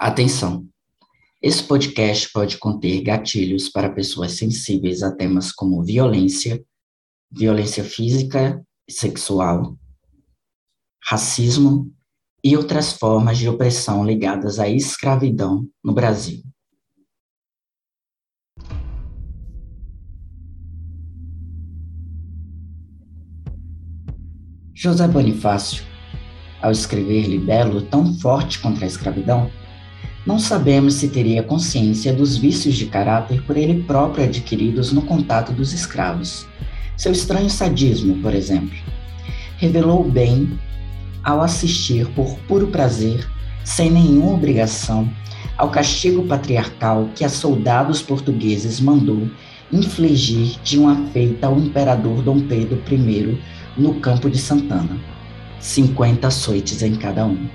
Atenção! Esse podcast pode conter gatilhos para pessoas sensíveis a temas como violência, violência física e sexual, racismo e outras formas de opressão ligadas à escravidão no Brasil. José Bonifácio, ao escrever Libelo tão forte contra a escravidão, não sabemos se teria consciência dos vícios de caráter por ele próprio adquiridos no contato dos escravos. Seu estranho sadismo, por exemplo, revelou bem ao assistir por puro prazer, sem nenhuma obrigação, ao castigo patriarcal que a soldados portugueses mandou infligir de uma feita ao imperador Dom Pedro I no campo de Santana. Cinquenta açoites em cada um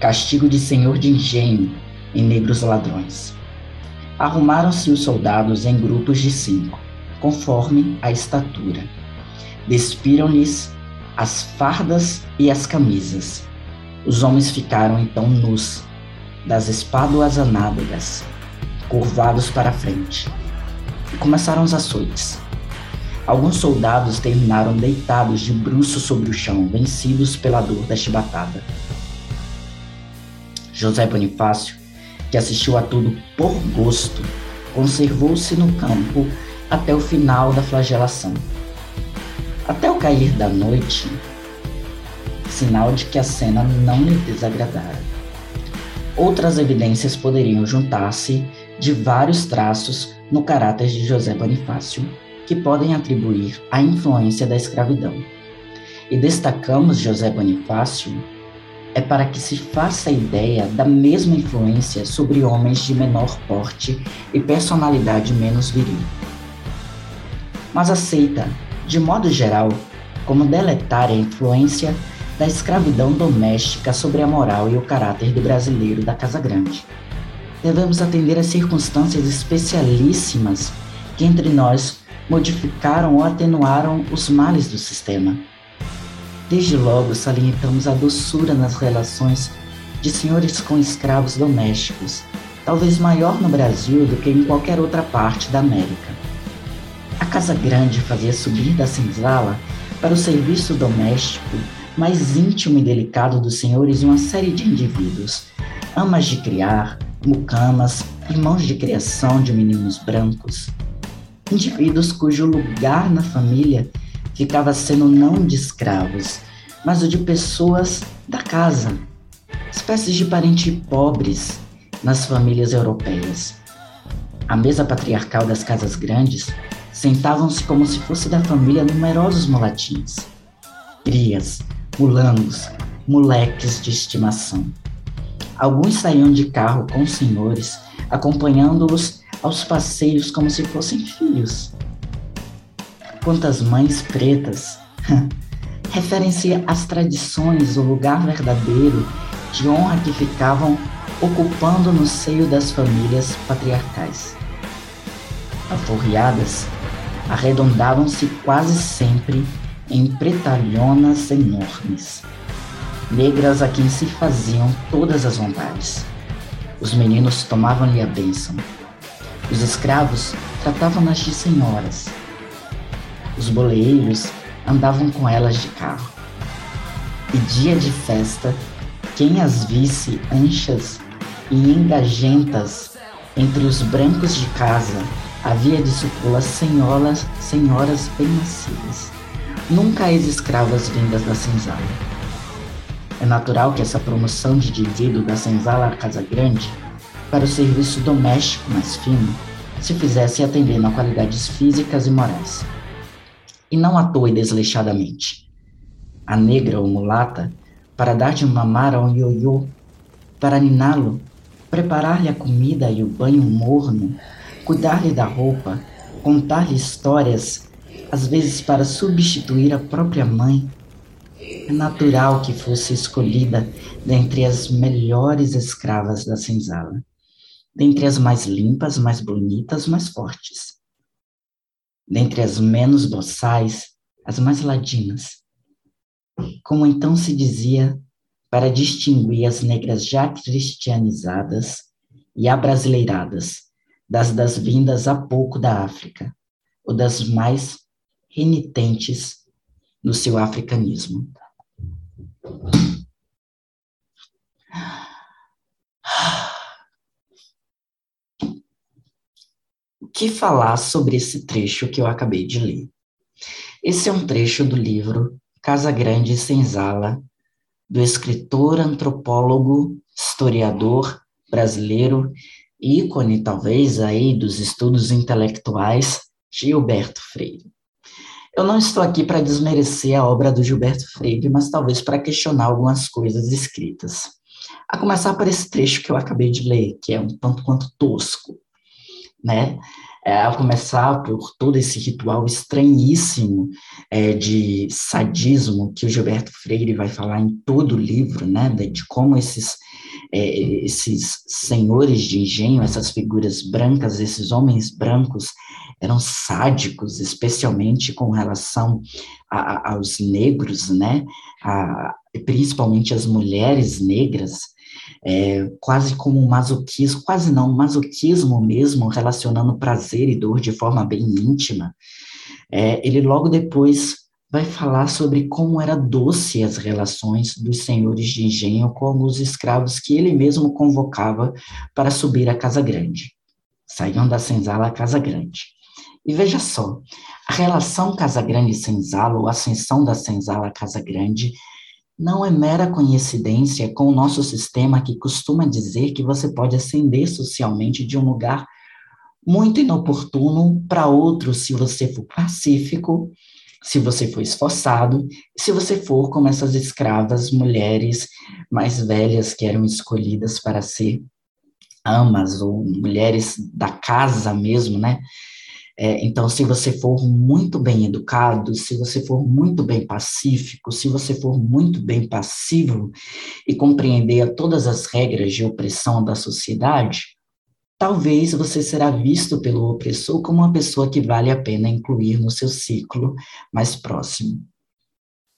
castigo de senhor de engenho em negros ladrões. Arrumaram-se os soldados em grupos de cinco, conforme a estatura. Despiram-lhes as fardas e as camisas. Os homens ficaram então nus, das espáduas análogas, curvados para a frente. E começaram os açoites. Alguns soldados terminaram deitados de bruços sobre o chão, vencidos pela dor da chibatada. José Bonifácio, que assistiu a tudo por gosto, conservou-se no campo até o final da flagelação. Até o cair da noite, sinal de que a cena não lhe desagradara. Outras evidências poderiam juntar-se de vários traços no caráter de José Bonifácio que podem atribuir a influência da escravidão. E destacamos José Bonifácio é para que se faça ideia da mesma influência sobre homens de menor porte e personalidade menos viril. Mas aceita, de modo geral, como deletária a influência da escravidão doméstica sobre a moral e o caráter do brasileiro da Casa Grande. Devemos atender às circunstâncias especialíssimas que entre nós modificaram ou atenuaram os males do sistema Desde logo salientamos a doçura nas relações de senhores com escravos domésticos, talvez maior no Brasil do que em qualquer outra parte da América. A Casa Grande fazia subir da senzala para o serviço doméstico mais íntimo e delicado dos senhores uma série de indivíduos, amas de criar, mucamas, irmãos de criação de meninos brancos, indivíduos cujo lugar na família ficava sendo não de escravos, mas o de pessoas da casa, espécies de parentes pobres nas famílias europeias. À mesa patriarcal das casas grandes, sentavam-se como se fosse da família numerosos molatins, crias, mulangos, moleques de estimação. Alguns saíam de carro com os senhores, acompanhando-os aos passeios como se fossem filhos quantas mães pretas referem-se às tradições, o lugar verdadeiro de honra que ficavam ocupando no seio das famílias patriarcais. Aforreadas, arredondavam-se quase sempre em pretalhonas enormes, negras a quem se faziam todas as vontades. Os meninos tomavam-lhe a bênção. Os escravos tratavam-nas de senhoras os boleiros andavam com elas de carro. E dia de festa, quem as visse anchas e engajentas entre os brancos de casa, havia de supô-las senhoras, senhoras bem nascidas, nunca ex-escravas vindas da senzala. É natural que essa promoção de indivíduo da senzala à casa grande para o serviço doméstico mais fino se fizesse atendendo a qualidades físicas e morais e não à toa e desleixadamente. A negra ou mulata, para dar de mamar ao ioiô, para niná-lo, preparar-lhe a comida e o banho morno, cuidar-lhe da roupa, contar-lhe histórias, às vezes para substituir a própria mãe. É natural que fosse escolhida dentre as melhores escravas da senzala, dentre as mais limpas, mais bonitas, mais fortes dentre as menos boçais, as mais ladinas. Como então se dizia, para distinguir as negras já cristianizadas e abrasileiradas das das vindas há pouco da África, ou das mais renitentes no seu africanismo. O que falar sobre esse trecho que eu acabei de ler? Esse é um trecho do livro Casa Grande e Senzala, do escritor, antropólogo, historiador brasileiro, ícone talvez aí dos estudos intelectuais, Gilberto Freire. Eu não estou aqui para desmerecer a obra do Gilberto Freire, mas talvez para questionar algumas coisas escritas. A começar por esse trecho que eu acabei de ler, que é um tanto quanto tosco, né? É, a começar por todo esse ritual estranhíssimo é, de sadismo que o Gilberto Freire vai falar em todo o livro, né? De, como esses é, esses senhores de engenho, essas figuras brancas, esses homens brancos, eram sádicos, especialmente com relação a, a, aos negros, né? A, principalmente as mulheres negras, é, quase como um masoquismo, quase não, um masoquismo mesmo, relacionando prazer e dor de forma bem íntima. É, ele logo depois vai falar sobre como era doce as relações dos senhores de engenho com os escravos que ele mesmo convocava para subir à Casa Grande. Saíam da senzala à Casa Grande. E veja só, a relação Casa Grande Senzala, ou ascensão da senzala à Casa Grande, não é mera coincidência com o nosso sistema que costuma dizer que você pode ascender socialmente de um lugar muito inoportuno para outro se você for pacífico se você for esforçado, se você for como essas escravas mulheres mais velhas que eram escolhidas para ser amas ou mulheres da casa mesmo, né? É, então, se você for muito bem educado, se você for muito bem pacífico, se você for muito bem passivo e compreender todas as regras de opressão da sociedade, talvez você será visto pelo opressor como uma pessoa que vale a pena incluir no seu ciclo mais próximo.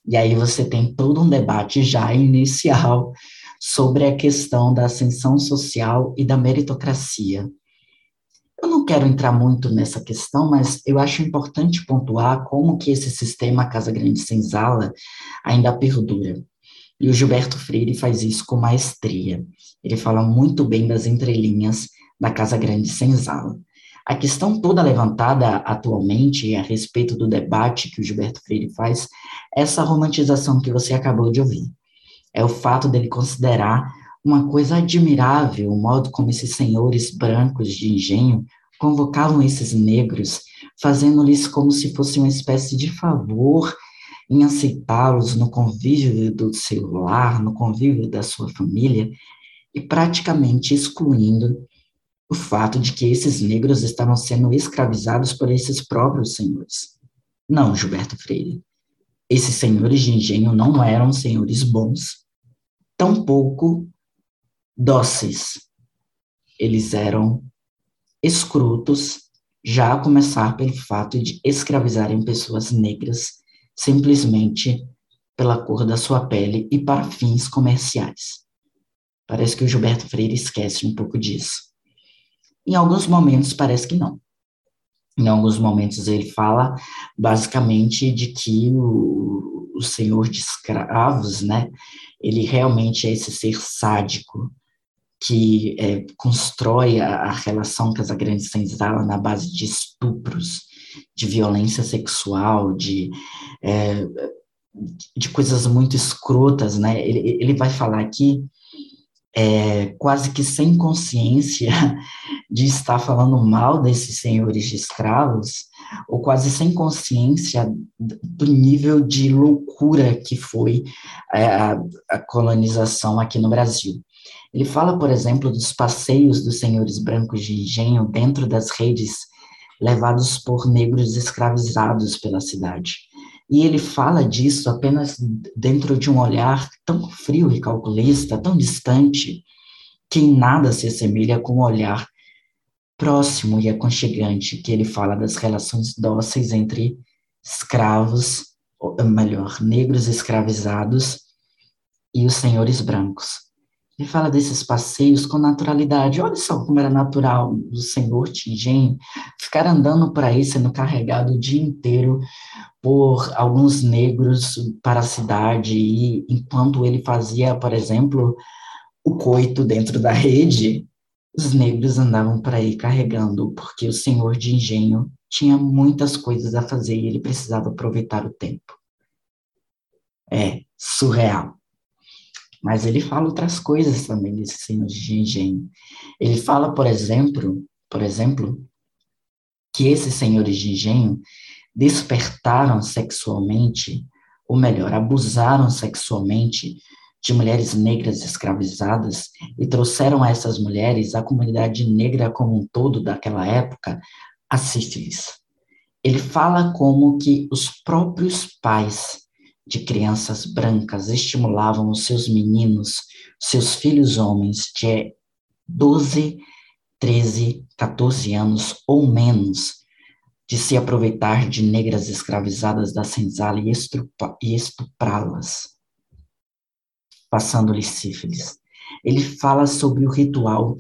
E aí você tem todo um debate já inicial sobre a questão da ascensão social e da meritocracia. Não quero entrar muito nessa questão, mas eu acho importante pontuar como que esse sistema Casa Grande Senzala ainda perdura. E o Gilberto Freire faz isso com maestria. Ele fala muito bem das entrelinhas da Casa Grande Senzala. A questão toda levantada atualmente a respeito do debate que o Gilberto Freire faz, é essa romantização que você acabou de ouvir. É o fato dele considerar uma coisa admirável o modo como esses senhores brancos de engenho convocavam esses negros, fazendo-lhes como se fosse uma espécie de favor em aceitá-los no convívio do seu lar, no convívio da sua família, e praticamente excluindo o fato de que esses negros estavam sendo escravizados por esses próprios senhores. Não, Gilberto Freire. Esses senhores de engenho não eram senhores bons, tampouco dóceis. Eles eram escrutos, já a começar pelo fato de escravizarem pessoas negras simplesmente pela cor da sua pele e para fins comerciais. Parece que o Gilberto Freire esquece um pouco disso. Em alguns momentos parece que não. Em alguns momentos ele fala basicamente de que o, o senhor de escravos, né, ele realmente é esse ser sádico que é, constrói a, a relação Casagrande Senzala na base de estupros, de violência sexual, de, é, de coisas muito escrotas, né? Ele, ele vai falar aqui é, quase que sem consciência de estar falando mal desses senhores de escravos, ou quase sem consciência do nível de loucura que foi é, a, a colonização aqui no Brasil. Ele fala, por exemplo, dos passeios dos senhores brancos de engenho dentro das redes levados por negros escravizados pela cidade. E ele fala disso apenas dentro de um olhar tão frio e calculista, tão distante, que em nada se assemelha com o olhar próximo e aconchegante que ele fala das relações dóceis entre escravos, ou melhor, negros escravizados e os senhores brancos. Ele fala desses passeios com naturalidade. Olha só como era natural do senhor Tingem ficar andando por aí, sendo carregado o dia inteiro por alguns negros para a cidade, e enquanto ele fazia, por exemplo, o coito dentro da rede, os negros andavam por aí carregando, porque o senhor de engenho tinha muitas coisas a fazer e ele precisava aproveitar o tempo. É surreal. Mas ele fala outras coisas também desse senhor de engenho. Ele fala, por exemplo, por exemplo, que esses senhores de engenho despertaram sexualmente, ou melhor, abusaram sexualmente de mulheres negras escravizadas e trouxeram a essas mulheres, a comunidade negra como um todo daquela época, a sífilis. Ele fala como que os próprios pais de crianças brancas estimulavam os seus meninos, seus filhos homens de 12, 13, 14 anos ou menos, de se aproveitar de negras escravizadas da senzala e estuprá-las, passando-lhes sífilis. Ele fala sobre o ritual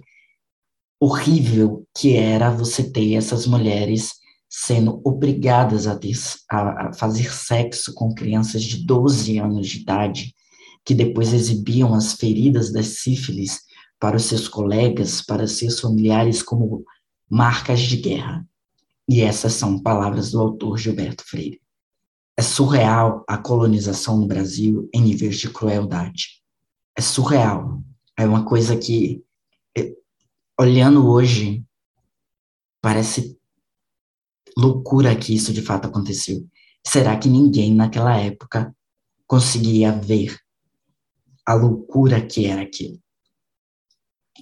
horrível que era você ter essas mulheres sendo obrigadas a, ter, a, fazer sexo com crianças de 12 anos de idade, que depois exibiam as feridas das sífilis para os seus colegas, para seus familiares, como marcas de guerra. E essas são palavras do autor Gilberto Freire. É surreal a colonização no Brasil em níveis de crueldade. É surreal. É uma coisa que, é, olhando hoje, parece loucura que isso de fato aconteceu. Será que ninguém naquela época conseguia ver a loucura que era aquilo?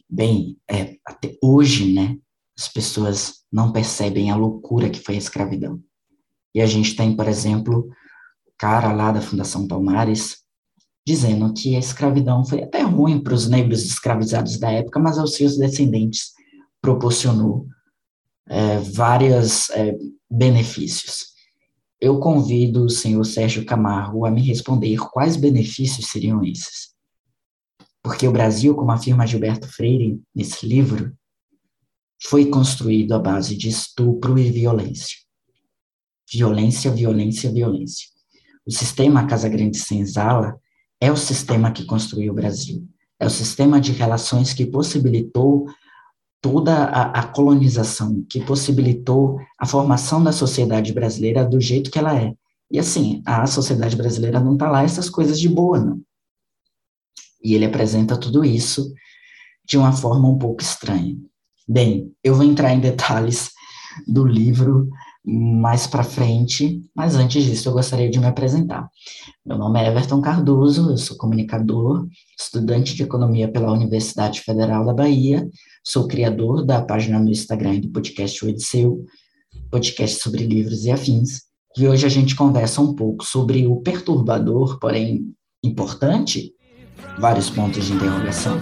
Bem, é, até hoje, né, as pessoas não percebem a loucura que foi a escravidão. E a gente tem, por exemplo, o cara lá da Fundação Palmares dizendo que a escravidão foi até ruim para os negros escravizados da época, mas aos seus descendentes proporcionou é, vários é, benefícios. Eu convido o senhor Sérgio Camargo a me responder quais benefícios seriam esses. Porque o Brasil, como afirma Gilberto Freire nesse livro, foi construído à base de estupro e violência. Violência, violência, violência. O sistema Casa Grande Senzala é o sistema que construiu o Brasil. É o sistema de relações que possibilitou toda a, a, colonização, que possibilitou a formação da sociedade brasileira do jeito que ela é. E assim, a sociedade brasileira não está lá essas coisas de boa, não. E ele apresenta tudo isso de uma forma um pouco estranha. Bem, eu vou entrar em detalhes do livro mais para frente, mas antes disso eu gostaria de me apresentar. Meu nome é Everton Cardoso, eu sou comunicador, estudante de economia pela Universidade Federal da Bahia, sou criador da página no Instagram do podcast O Ediceu, podcast sobre livros e afins, e hoje a gente conversa um pouco sobre o perturbador, porém importante, vários pontos de interrogação,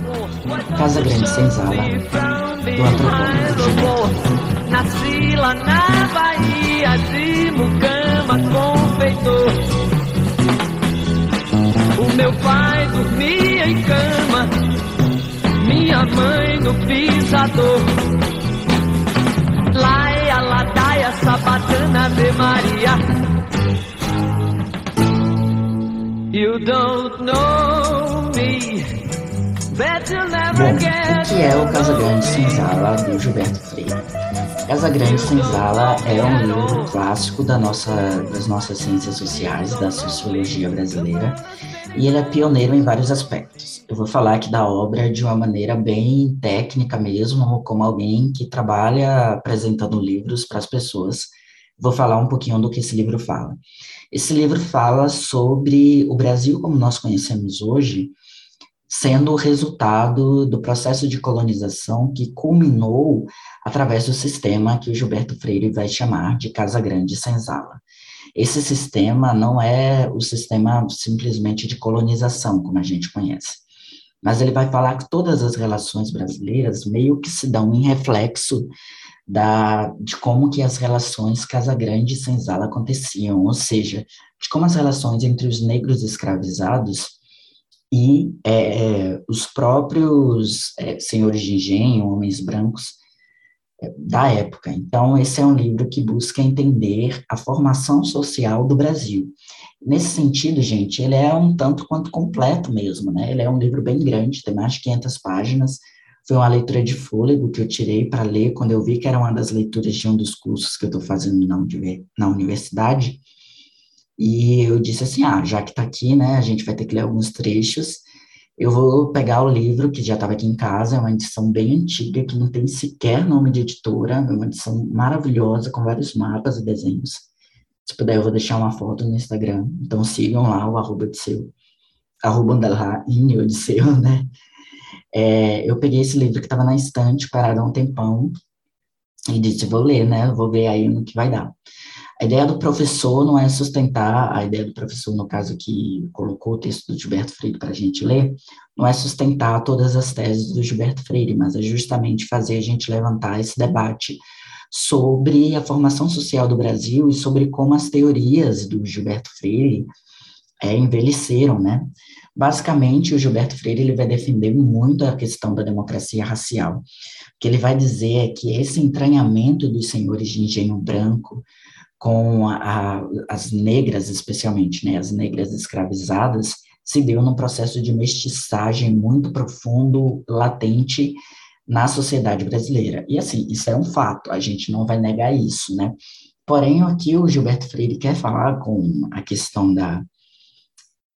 Casa Grande Senzala, do antropólogo Nasci lá na Bahia de Mucama, confeitor. O meu pai dormia em cama, minha mãe no pisador. Laia, ladaia, sabatana, Ave Maria. You don't know me. Bom, o que é o Casa Grande Senzala do Gilberto Freire? Casa Grande Senzala é um livro clássico da nossa, das nossas ciências sociais, da sociologia brasileira, e ele é pioneiro em vários aspectos. Eu vou falar aqui da obra de uma maneira bem técnica mesmo, como alguém que trabalha apresentando livros para as pessoas. Vou falar um pouquinho do que esse livro fala. Esse livro fala sobre o Brasil como nós conhecemos hoje, sendo o resultado do processo de colonização que culminou através do sistema que o Gilberto Freire vai chamar de Casa Grande Senzala. Esse sistema não é o sistema simplesmente de colonização, como a gente conhece, mas ele vai falar que todas as relações brasileiras meio que se dão em reflexo da, de como que as relações Casa Grande e Senzala aconteciam, ou seja, de como as relações entre os negros escravizados e é, os próprios é, senhores de engenho, homens brancos, é, da época. Então, esse é um livro que busca entender a formação social do Brasil. Nesse sentido, gente, ele é um tanto quanto completo mesmo, né? Ele é um livro bem grande, tem mais de 500 páginas. Foi uma leitura de fôlego que eu tirei para ler quando eu vi que era uma das leituras de um dos cursos que eu estou fazendo na, universidade. E eu disse assim: ah, já que está aqui, né, a gente vai ter que ler alguns trechos. Eu vou pegar o livro que já estava aqui em casa, é uma edição bem antiga, que não tem sequer nome de editora, é uma edição maravilhosa, com vários mapas e desenhos. Se puder, eu vou deixar uma foto no Instagram. Então sigam lá o arroba de seu, arroba underline de seu, né? É, eu peguei esse livro que estava na estante, parado há um tempão, e disse, vou ler, né? Vou ver aí no que vai dar. A ideia do professor não é sustentar, a ideia do professor, no caso que colocou o texto do Gilberto Freire para a gente ler, não é sustentar todas as teses do Gilberto Freire, mas é justamente fazer a gente levantar esse debate sobre a formação social do Brasil e sobre como as teorias do Gilberto Freire é, envelheceram, né? Basicamente, o Gilberto Freire ele vai defender muito a questão da democracia racial. O que ele vai dizer é que esse entranhamento dos senhores de engenho branco com a, a, as negras, especialmente, né, as negras escravizadas, se deu num processo de mestiçagem muito profundo, latente na sociedade brasileira. E assim, isso é um fato, a gente não vai negar isso, né? Porém, aqui o Gilberto Freire quer falar com a questão da,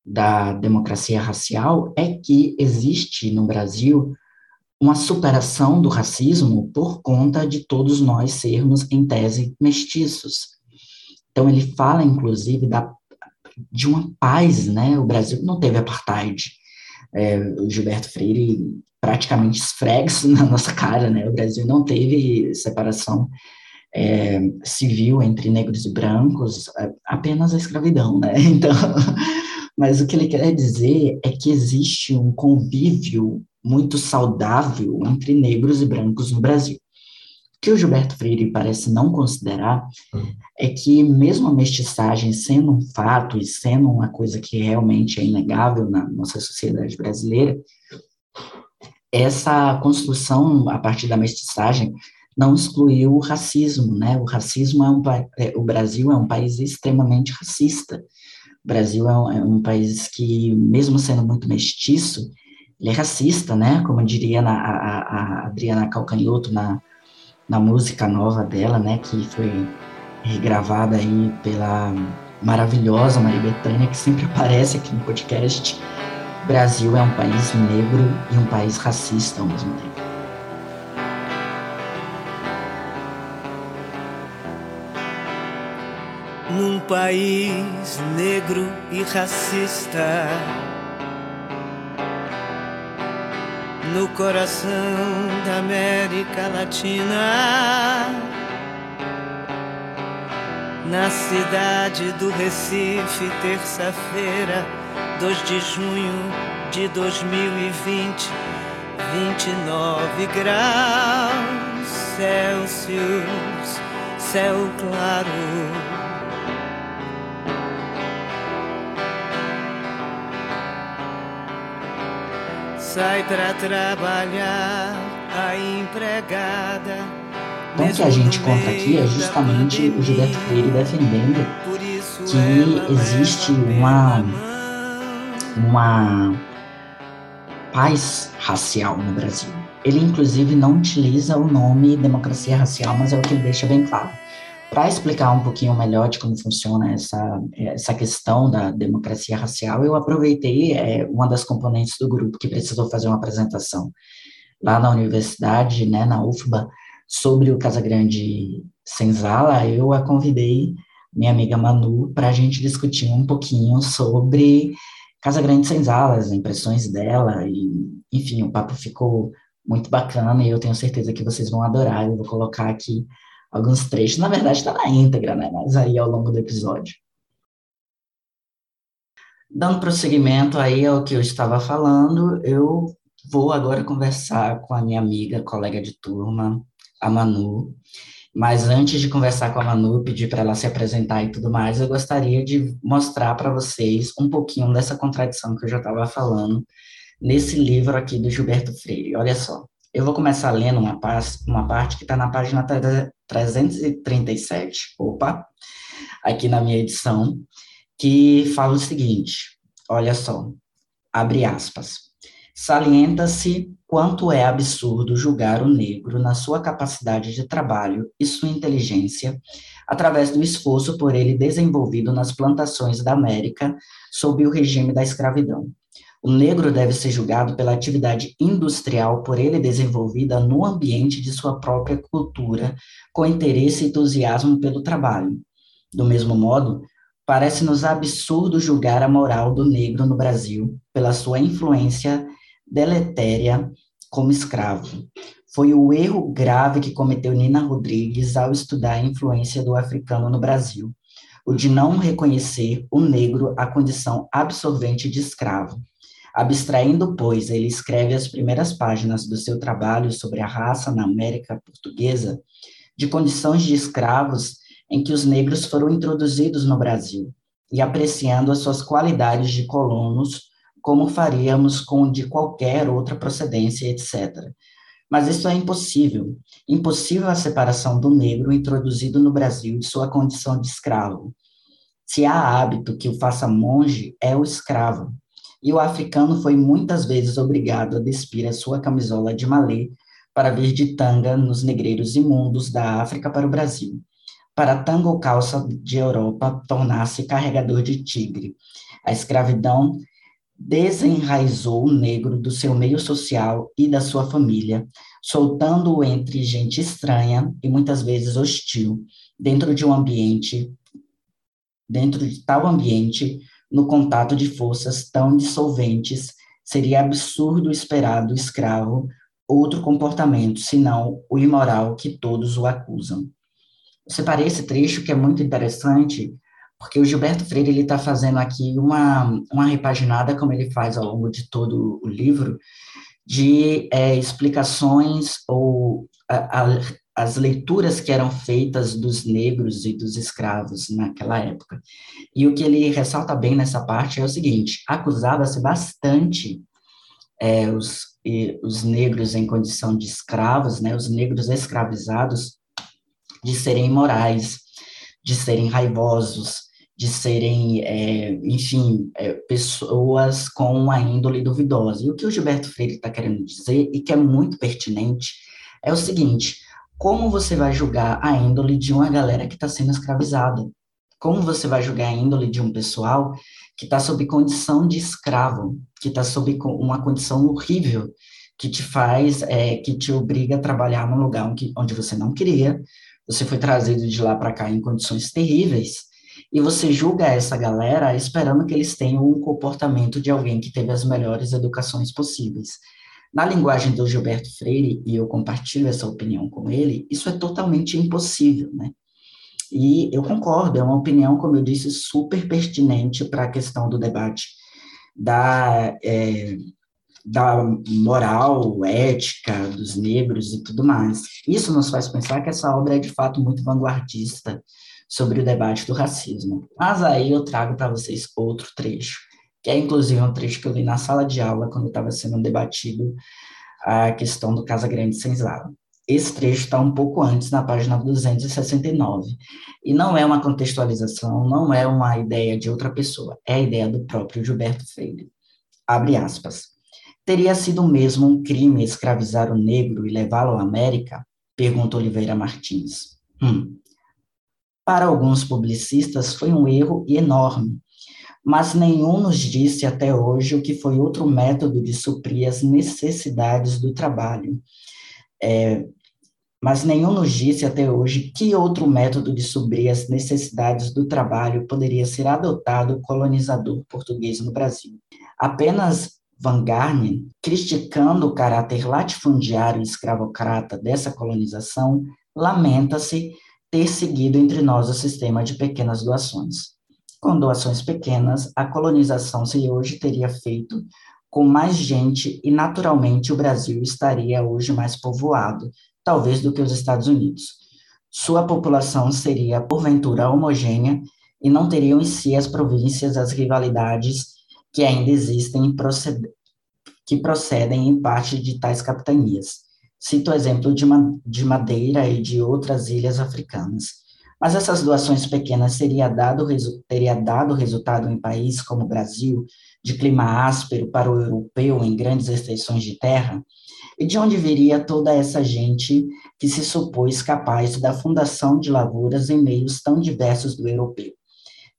da democracia racial é que existe no Brasil uma superação do racismo por conta de todos nós sermos, em tese, mestiços. Então, ele fala, inclusive, da, de uma paz, né? O Brasil não teve apartheid. É, o Gilberto Freire praticamente esfrega isso na nossa cara, né? O Brasil não teve separação é, civil entre negros e brancos, é, apenas a escravidão, né? Então, mas o que ele quer dizer é que existe um convívio muito saudável entre negros e brancos no Brasil que o Gilberto Freire parece não considerar é que, mesmo a mestiçagem sendo um fato e sendo uma coisa que realmente é inegável na nossa sociedade brasileira, essa construção a partir da mestiçagem não excluiu o racismo, né? O racismo é um é, o Brasil é um país extremamente racista. O Brasil é um, é um país que, mesmo sendo muito mestiço, ele é racista, né? Como diria na, a, a Adriana Calcanhoto na na música nova dela, né, que foi regravada aí pela maravilhosa Maria Bethânia, que sempre aparece aqui no podcast. Brasil é um país negro e um país racista ao mesmo tempo. Num país negro e racista no coração da América Latina, na cidade do Recife, terça-feira, 2 de junho de 2020, 29 graus Celsius, céu claro. Sai para trabalhar a empregada. Então, o que a gente conta aqui é justamente o Gilberto Freire defendendo que existe uma, uma paz racial no Brasil. Ele, inclusive, não utiliza o nome democracia racial, mas é o que ele deixa bem claro para explicar um pouquinho melhor de como funciona essa, essa questão da democracia racial, eu aproveitei é, uma das componentes do grupo que precisou fazer uma apresentação lá na universidade, né, na UFBA, sobre o Casagrande Senzala, eu a convidei, minha amiga Manu, para a gente discutir um pouquinho sobre Casagrande Senzala, as impressões dela, e, enfim, o papo ficou muito bacana e eu tenho certeza que vocês vão adorar, eu vou colocar aqui alguns trechos. Na verdade, está na íntegra, né? Mas aí ao longo do episódio. Dando prosseguimento aí ao que eu estava falando, eu vou agora conversar com a minha amiga, colega de turma, a Manu. Mas antes de conversar com a Manu, pedir para ela se apresentar e tudo mais, eu gostaria de mostrar para vocês um pouquinho dessa contradição que eu já estava falando nesse livro aqui do Gilberto Freire. Olha só, eu vou começar lendo uma, uma parte que está na página 337, opa, aqui na minha edição, que fala o seguinte: olha só, abre aspas. Salienta-se quanto é absurdo julgar o negro na sua capacidade de trabalho e sua inteligência, através do esforço por ele desenvolvido nas plantações da América sob o regime da escravidão. O negro deve ser julgado pela atividade industrial por ele desenvolvida no ambiente de sua própria cultura, com interesse e entusiasmo pelo trabalho. Do mesmo modo, parece-nos absurdo julgar a moral do negro no Brasil pela sua influência deletéria como escravo. Foi o erro grave que cometeu Nina Rodrigues ao estudar a influência do africano no Brasil, o de não reconhecer o negro a condição absorvente de escravo. Abstraindo, pois, ele escreve as primeiras páginas do seu trabalho sobre a raça na América Portuguesa, de condições de escravos em que os negros foram introduzidos no Brasil, e apreciando as suas qualidades de colonos como faríamos com de qualquer outra procedência, etc. Mas isso é impossível. Impossível a separação do negro introduzido no Brasil de sua condição de escravo. Se há hábito que o faça monge, é o escravo. E o africano foi muitas vezes obrigado a despir a sua camisola de malê para vir de tanga nos negreiros imundos da África para o Brasil. Para tanga ou calça de Europa tornar-se carregador de tigre. A escravidão desenraizou o negro do seu meio social e da sua família, soltando-o entre gente estranha e muitas vezes hostil, dentro de um ambiente, dentro de tal ambiente, no contato de forças tão dissolventes, seria absurdo esperar do escravo outro comportamento, senão o imoral que todos o acusam. Eu separei esse trecho que é muito interessante, porque o Gilberto Freire ele está fazendo aqui uma, uma repaginada, como ele faz ao longo de todo o livro, de é, explicações ou a, a, as leituras que eram feitas dos negros e dos escravos naquela época. E o que ele ressalta bem nessa parte é o seguinte: acusava-se bastante é, os, e, os negros em condição de escravos, né, os negros escravizados, de serem imorais, de serem raivosos, de serem, é, enfim, é, pessoas com uma índole duvidosa. E o que o Gilberto Freire está querendo dizer, e que é muito pertinente, é o seguinte: como você vai julgar a índole de uma galera que está sendo escravizada? Como você vai julgar a índole de um pessoal que está sob condição de escravo, que está sob uma condição horrível, que te faz, é, que te obriga a trabalhar num lugar onde você não queria, você foi trazido de lá para cá em condições terríveis, e você julga essa galera esperando que eles tenham um comportamento de alguém que teve as melhores educações possíveis. Na linguagem do Gilberto Freire, e eu compartilho essa opinião com ele, isso é totalmente impossível, né? E eu concordo, é uma opinião, como eu disse, super pertinente para a questão do debate da, é, da moral, ética dos negros e tudo mais. Isso nos faz pensar que essa obra é, de fato, muito vanguardista, sobre o debate do racismo. Mas aí eu trago para vocês outro trecho, que é inclusive um trecho que eu li na sala de aula quando estava sendo debatido a questão do Casa Grande Senzala. Esse trecho está um pouco antes, na página 269. E não é uma contextualização, não é uma ideia de outra pessoa, é a ideia do próprio Gilberto Freire. Abre aspas. Teria sido mesmo um crime escravizar o negro e levá-lo à América? Pergunta Oliveira Martins. Hum, para alguns publicistas, foi um erro enorme, mas nenhum nos disse até hoje o que foi outro método de suprir as necessidades do trabalho. É, mas nenhum nos disse até hoje que outro método de suprir as necessidades do trabalho poderia ser adotado colonizador português no Brasil. Apenas Van Garnen, criticando o caráter latifundiário e escravocrata dessa colonização, lamenta-se ter seguido entre nós o sistema de pequenas doações. Com doações pequenas, a colonização se hoje teria feito com mais gente e, naturalmente, o Brasil estaria hoje mais povoado, talvez do que os Estados Unidos. Sua população seria, porventura, homogênea e não teriam em si as províncias as rivalidades que ainda existem que procedem em parte de tais capitanias. Cito o exemplo de, de Madeira e de outras ilhas africanas. Mas essas doações pequenas seria dado, teria dado resultado em países como o Brasil, de clima áspero para o europeu em grandes extensões de terra? E de onde viria toda essa gente que se supôs capaz da fundação de lavouras em meios tão diversos do europeu?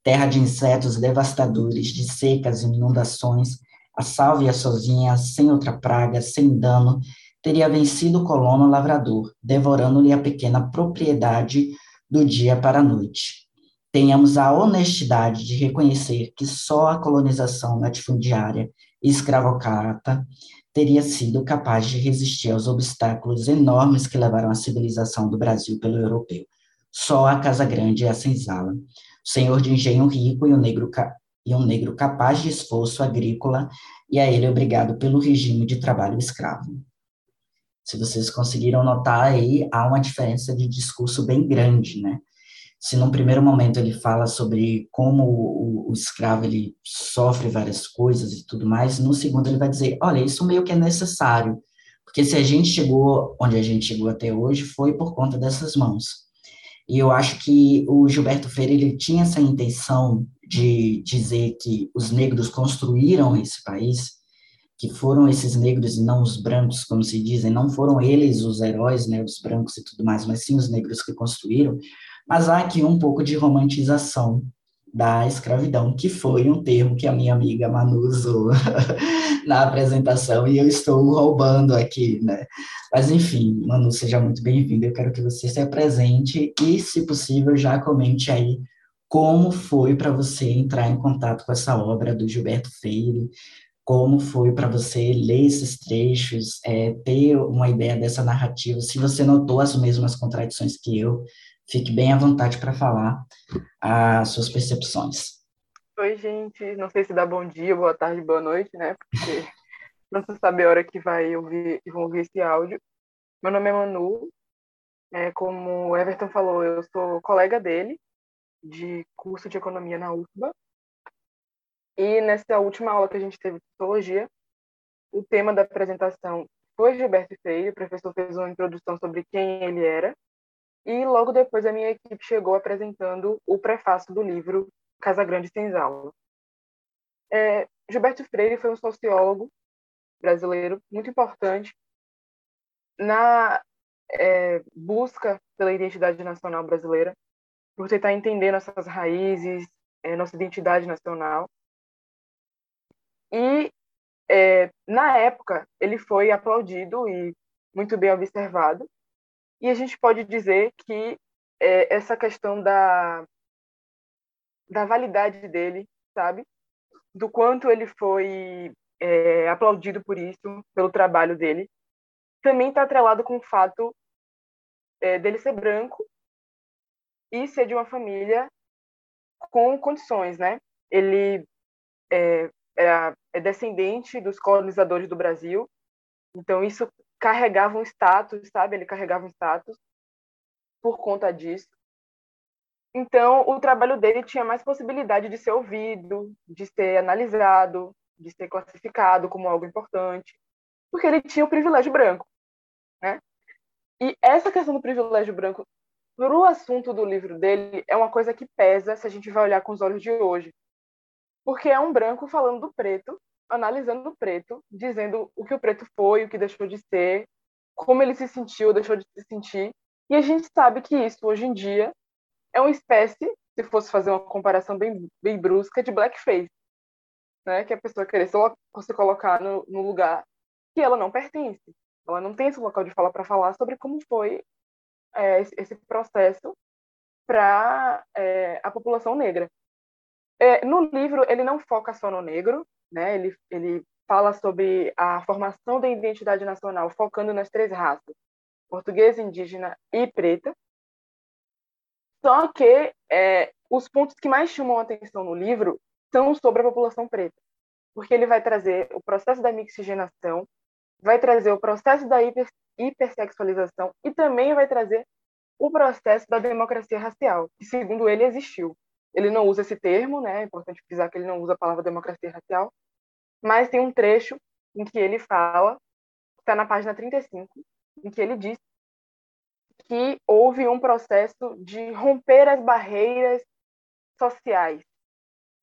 Terra de insetos devastadores, de secas e inundações, a sálvia sozinha, sem outra praga, sem dano, teria vencido o colono lavrador, devorando-lhe a pequena propriedade do dia para a noite. Tenhamos a honestidade de reconhecer que só a colonização latifundiária e escravocrata teria sido capaz de resistir aos obstáculos enormes que levaram a civilização do Brasil pelo europeu. Só a Casa Grande e a senzala. O senhor de engenho rico e o negro e um negro capaz de esforço agrícola, e a ele obrigado pelo regime de trabalho escravo. Se vocês conseguiram notar aí, há uma diferença de discurso bem grande, né? Se num primeiro momento ele fala sobre como o, o, escravo ele sofre várias coisas e tudo mais, no segundo ele vai dizer, olha, isso meio que é necessário, porque se a gente chegou onde a gente chegou até hoje foi por conta dessas mãos. E eu acho que o Gilberto Freire ele tinha essa intenção de dizer que os negros construíram esse país, que foram esses negros e não os brancos, como se dizem, não foram eles os heróis, né, os brancos e tudo mais, mas sim os negros que construíram. Mas há aqui um pouco de romantização da escravidão, que foi um termo que a minha amiga Manu usou na apresentação e eu estou roubando aqui, né? Mas enfim, Manu, seja muito bem-vinda. Eu quero que você se apresente e, se possível, já comente aí como foi para você entrar em contato com essa obra do Gilberto Freire, como foi para você ler esses trechos, é, ter uma ideia dessa narrativa, se você notou as mesmas contradições que eu, fique bem à vontade para falar as suas percepções. Oi, gente, não sei se dá bom dia, boa tarde, boa noite, né, porque não se sabe a hora que vai ouvir, vão ouvir esse áudio. Meu nome é Manu, é, como o Everton falou, eu sou colega dele, de curso de economia na UFBA, e nessa última aula que a gente teve de psicologia, o tema da apresentação foi Gilberto Freire, o professor fez uma introdução sobre quem ele era, e logo depois a minha equipe chegou apresentando o prefácio do livro Casa Grande Senzala. É, Gilberto Freire foi um sociólogo brasileiro muito importante na é, busca pela identidade nacional brasileira, por tentar entender nossas raízes, é, nossa identidade nacional e é, na época ele foi aplaudido e muito bem observado. E a gente pode dizer que é, essa questão da da validade dele, sabe, do quanto ele foi é, aplaudido por isso, pelo trabalho dele, também está atrelado com o fato é, dele ser branco e ser de uma família com condições, né? Ele é, era, é descendente dos colonizadores do Brasil, então isso carregava um status, sabe? Ele carregava um status por conta disso. Então, o trabalho dele tinha mais possibilidade de ser ouvido, de ser analisado, de ser classificado como algo importante, porque ele tinha o privilégio branco, né? E essa questão do privilégio branco para o assunto do livro dele é uma coisa que pesa se a gente vai olhar com os olhos de hoje. Porque é um branco falando do preto, analisando o preto, dizendo o que o preto foi, o que deixou de ser, como ele se sentiu, deixou de se sentir. E a gente sabe que isso, hoje em dia, é uma espécie, se fosse fazer uma comparação bem, bem brusca, de blackface. Né? Que a pessoa querer se colocar no, no lugar que ela não pertence. Ela não tem esse local de fala para falar sobre como foi é, esse processo para é, a população negra. É, no livro, ele não foca só no negro, né? ele, ele fala sobre a formação da identidade nacional, focando nas três raças, portuguesa, indígena e preta. Só que é, os pontos que mais chamam a atenção no livro são sobre a população preta, porque ele vai trazer o processo da mixigenação, vai trazer o processo da hiper, hipersexualização e também vai trazer o processo da democracia racial, que segundo ele existiu. Ele não usa esse termo, né? É importante frisar que ele não usa a palavra democracia racial, mas tem um trecho em que ele fala, está na página 35, em que ele diz que houve um processo de romper as barreiras sociais,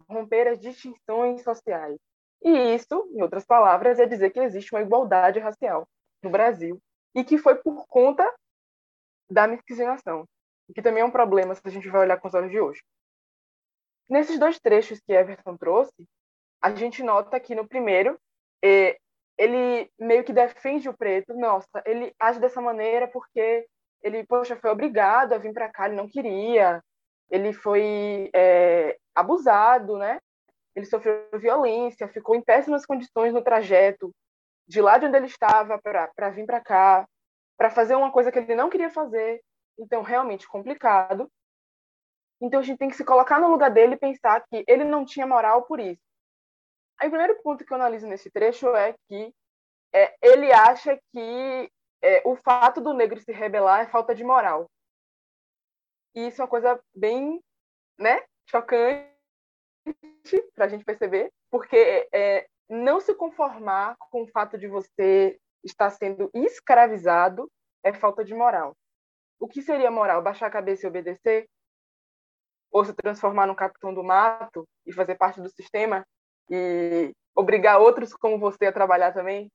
romper as distinções sociais. E isso, em outras palavras, é dizer que existe uma igualdade racial no Brasil e que foi por conta da miscigenação, que também é um problema se a gente vai olhar com os olhos de hoje. Nesses dois trechos que Everton trouxe, a gente nota que no primeiro ele meio que defende o preto, nossa, ele age dessa maneira porque ele, poxa, foi obrigado a vir para cá, ele não queria, ele foi é, abusado, né? Ele sofreu violência, ficou em péssimas condições no trajeto, de lá de onde ele estava para vir para cá, para fazer uma coisa que ele não queria fazer. Então, realmente complicado. Então, a gente tem que se colocar no lugar dele e pensar que ele não tinha moral por isso. Aí, o primeiro ponto que eu analiso nesse trecho é que é, ele acha que é, o fato do negro se rebelar é falta de moral. E isso é uma coisa bem né, chocante para a gente perceber, porque é, não se conformar com o fato de você estar sendo escravizado é falta de moral. O que seria moral? Baixar a cabeça e obedecer? Ou se transformar num capitão do mato e fazer parte do sistema e obrigar outros como você a trabalhar também?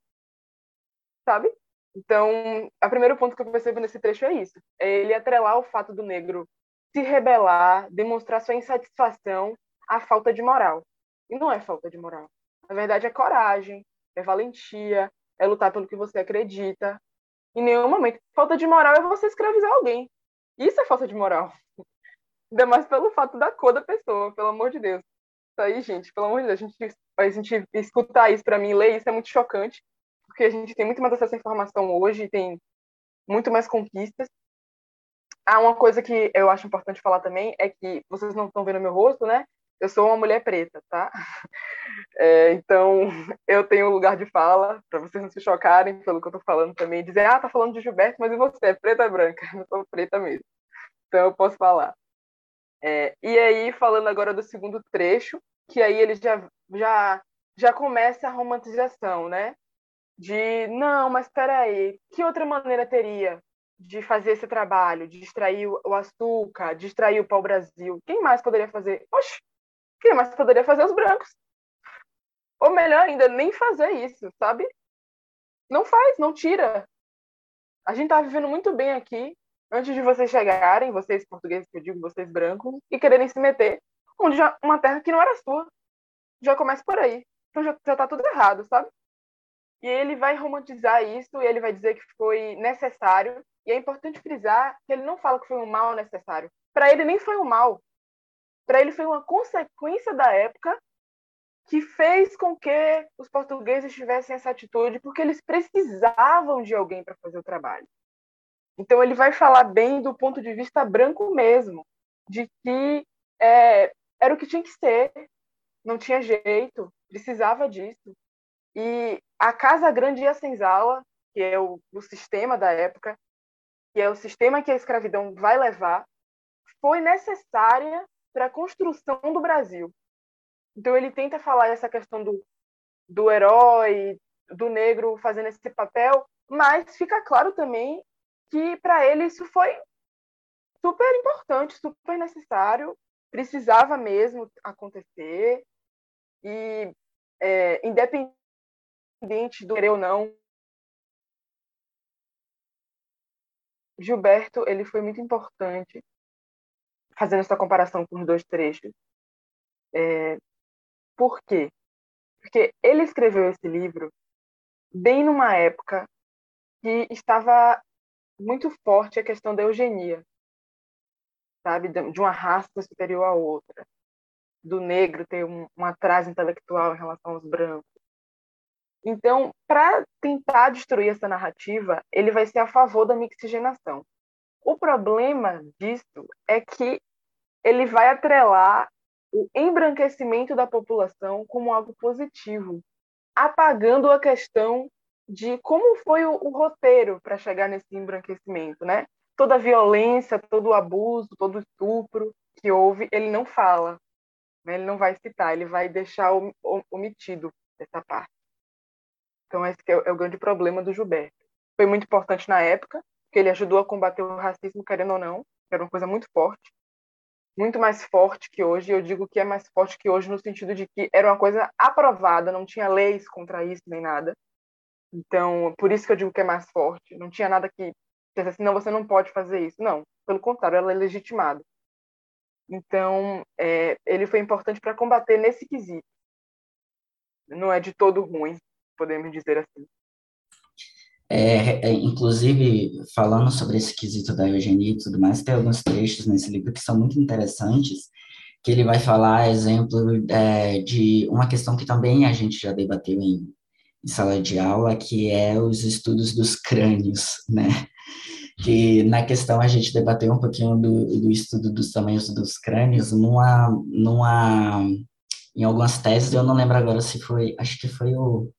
Sabe? Então, o primeiro ponto que eu percebo nesse trecho é isso: é ele atrelar o fato do negro se rebelar, demonstrar sua insatisfação à falta de moral. E não é falta de moral. Na verdade, é coragem, é valentia, é lutar pelo que você acredita. Em nenhum momento. Falta de moral é você escravizar alguém. Isso é falta de moral. Ainda mais pelo fato da cor da pessoa, pelo amor de Deus. Isso aí, gente, pelo amor de Deus, a gente, a gente escutar isso para mim, ler isso é muito chocante, porque a gente tem muito mais acesso à informação hoje, tem muito mais conquistas. Ah, uma coisa que eu acho importante falar também é que vocês não estão vendo meu rosto, né? eu sou uma mulher preta, tá? É, então, eu tenho lugar de fala, para vocês não se chocarem pelo que eu tô falando também, dizer, ah, tá falando de Gilberto, mas e você, é preta ou branca? Eu sou preta mesmo. Então, eu posso falar. É, e aí, falando agora do segundo trecho, que aí ele já, já, já começa a romantização, né? De, não, mas espera aí, que outra maneira teria de fazer esse trabalho, de extrair o açúcar, de extrair o pau-brasil? Quem mais poderia fazer? Oxe, quem mais poderia fazer os brancos? Ou melhor ainda, nem fazer isso, sabe? Não faz, não tira. A gente tá vivendo muito bem aqui, antes de vocês chegarem, vocês portugueses, eu digo, vocês brancos, e quererem se meter onde já, uma terra que não era sua. Já começa por aí. Então já, já tá tudo errado, sabe? E ele vai romantizar isso e ele vai dizer que foi necessário. E é importante frisar que ele não fala que foi um mal necessário. Para ele nem foi um mal para ele foi uma consequência da época que fez com que os portugueses tivessem essa atitude, porque eles precisavam de alguém para fazer o trabalho. Então ele vai falar bem do ponto de vista branco mesmo, de que é, era o que tinha que ser, não tinha jeito, precisava disso. E a Casa Grande e a Senzala, que é o, o sistema da época, que é o sistema que a escravidão vai levar, foi necessária para a construção do Brasil. Então ele tenta falar essa questão do, do herói, do negro fazendo esse papel, mas fica claro também que para ele isso foi super importante, super necessário, precisava mesmo acontecer e é, independente do querer ou não, Gilberto ele foi muito importante fazendo essa comparação com os dois trechos. É, por quê? Porque ele escreveu esse livro bem numa época que estava muito forte a questão da eugenia, sabe, de uma raça superior à outra, do negro ter um, um atraso intelectual em relação aos brancos. Então, para tentar destruir essa narrativa, ele vai ser a favor da mixigenação. O problema disso é que ele vai atrelar o embranquecimento da população como algo positivo, apagando a questão de como foi o, o roteiro para chegar nesse embranquecimento, né? toda a violência, todo o abuso, todo o estupro que houve, ele não fala, né? ele não vai citar, ele vai deixar omitido essa parte. Então, esse é, é o grande problema do Gilberto. Foi muito importante na época, porque ele ajudou a combater o racismo, querendo ou não, que era uma coisa muito forte, muito mais forte que hoje. Eu digo que é mais forte que hoje no sentido de que era uma coisa aprovada, não tinha leis contra isso nem nada. Então, por isso que eu digo que é mais forte. Não tinha nada que dissesse assim, não, você não pode fazer isso. Não, pelo contrário, ela é legitimada. Então, é, ele foi importante para combater nesse quesito. Não é de todo ruim, podemos dizer assim. É, é, inclusive, falando sobre esse quesito da eugenia e tudo mais, tem alguns trechos nesse livro que são muito interessantes, que ele vai falar, exemplo, é, de uma questão que também a gente já debateu em, em sala de aula, que é os estudos dos crânios, né? que na questão a gente debateu um pouquinho do, do estudo dos tamanhos dos crânios numa, numa, em algumas teses, eu não lembro agora se foi, acho que foi o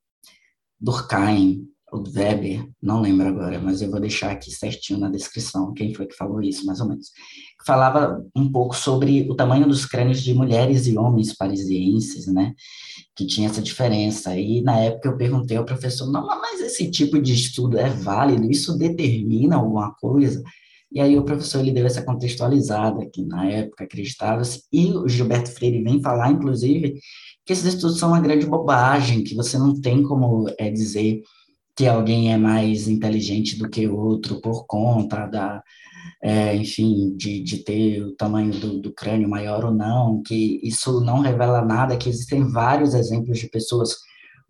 Durkheim, o Weber, não lembro agora, mas eu vou deixar aqui certinho na descrição quem foi que falou isso, mais ou menos. Falava um pouco sobre o tamanho dos crânios de mulheres e homens parisienses, né? Que tinha essa diferença. E na época eu perguntei ao professor: não, mas esse tipo de estudo é válido? Isso determina alguma coisa? E aí o professor ele deu essa contextualizada, que na época acreditava-se, e o Gilberto Freire vem falar, inclusive, que esses estudos são uma grande bobagem, que você não tem como é, dizer que alguém é mais inteligente do que outro por conta da, é, enfim, de, de ter o tamanho do, do crânio maior ou não, que isso não revela nada, que existem vários exemplos de pessoas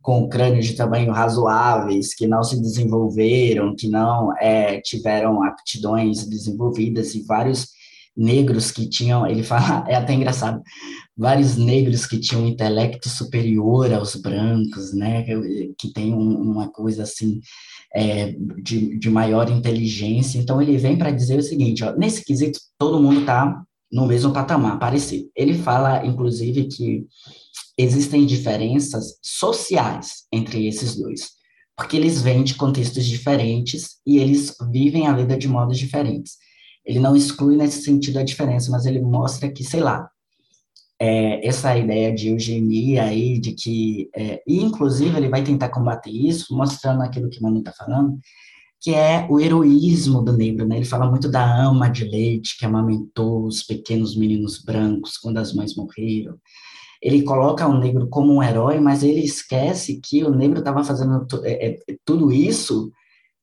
com crânios de tamanho razoáveis, que não se desenvolveram, que não é, tiveram aptidões desenvolvidas, e vários negros que tinham, ele fala, é até engraçado, vários negros que tinham um intelecto superior aos brancos, né, que tem um, uma coisa assim, é, de, de maior inteligência, então ele vem para dizer o seguinte, ó, nesse quesito todo mundo está no mesmo patamar, parecido. Ele fala, inclusive, que existem diferenças sociais entre esses dois, porque eles vêm de contextos diferentes e eles vivem a vida de modos diferentes. Ele não exclui nesse sentido a diferença, mas ele mostra que, sei lá, é, essa ideia de eugenia aí, de que, é, e inclusive ele vai tentar combater isso, mostrando aquilo que o Manu está falando, que é o heroísmo do negro, né? Ele fala muito da ama de leite que amamentou os pequenos meninos brancos quando as mães morreram. Ele coloca o negro como um herói, mas ele esquece que o negro estava fazendo é, é, tudo isso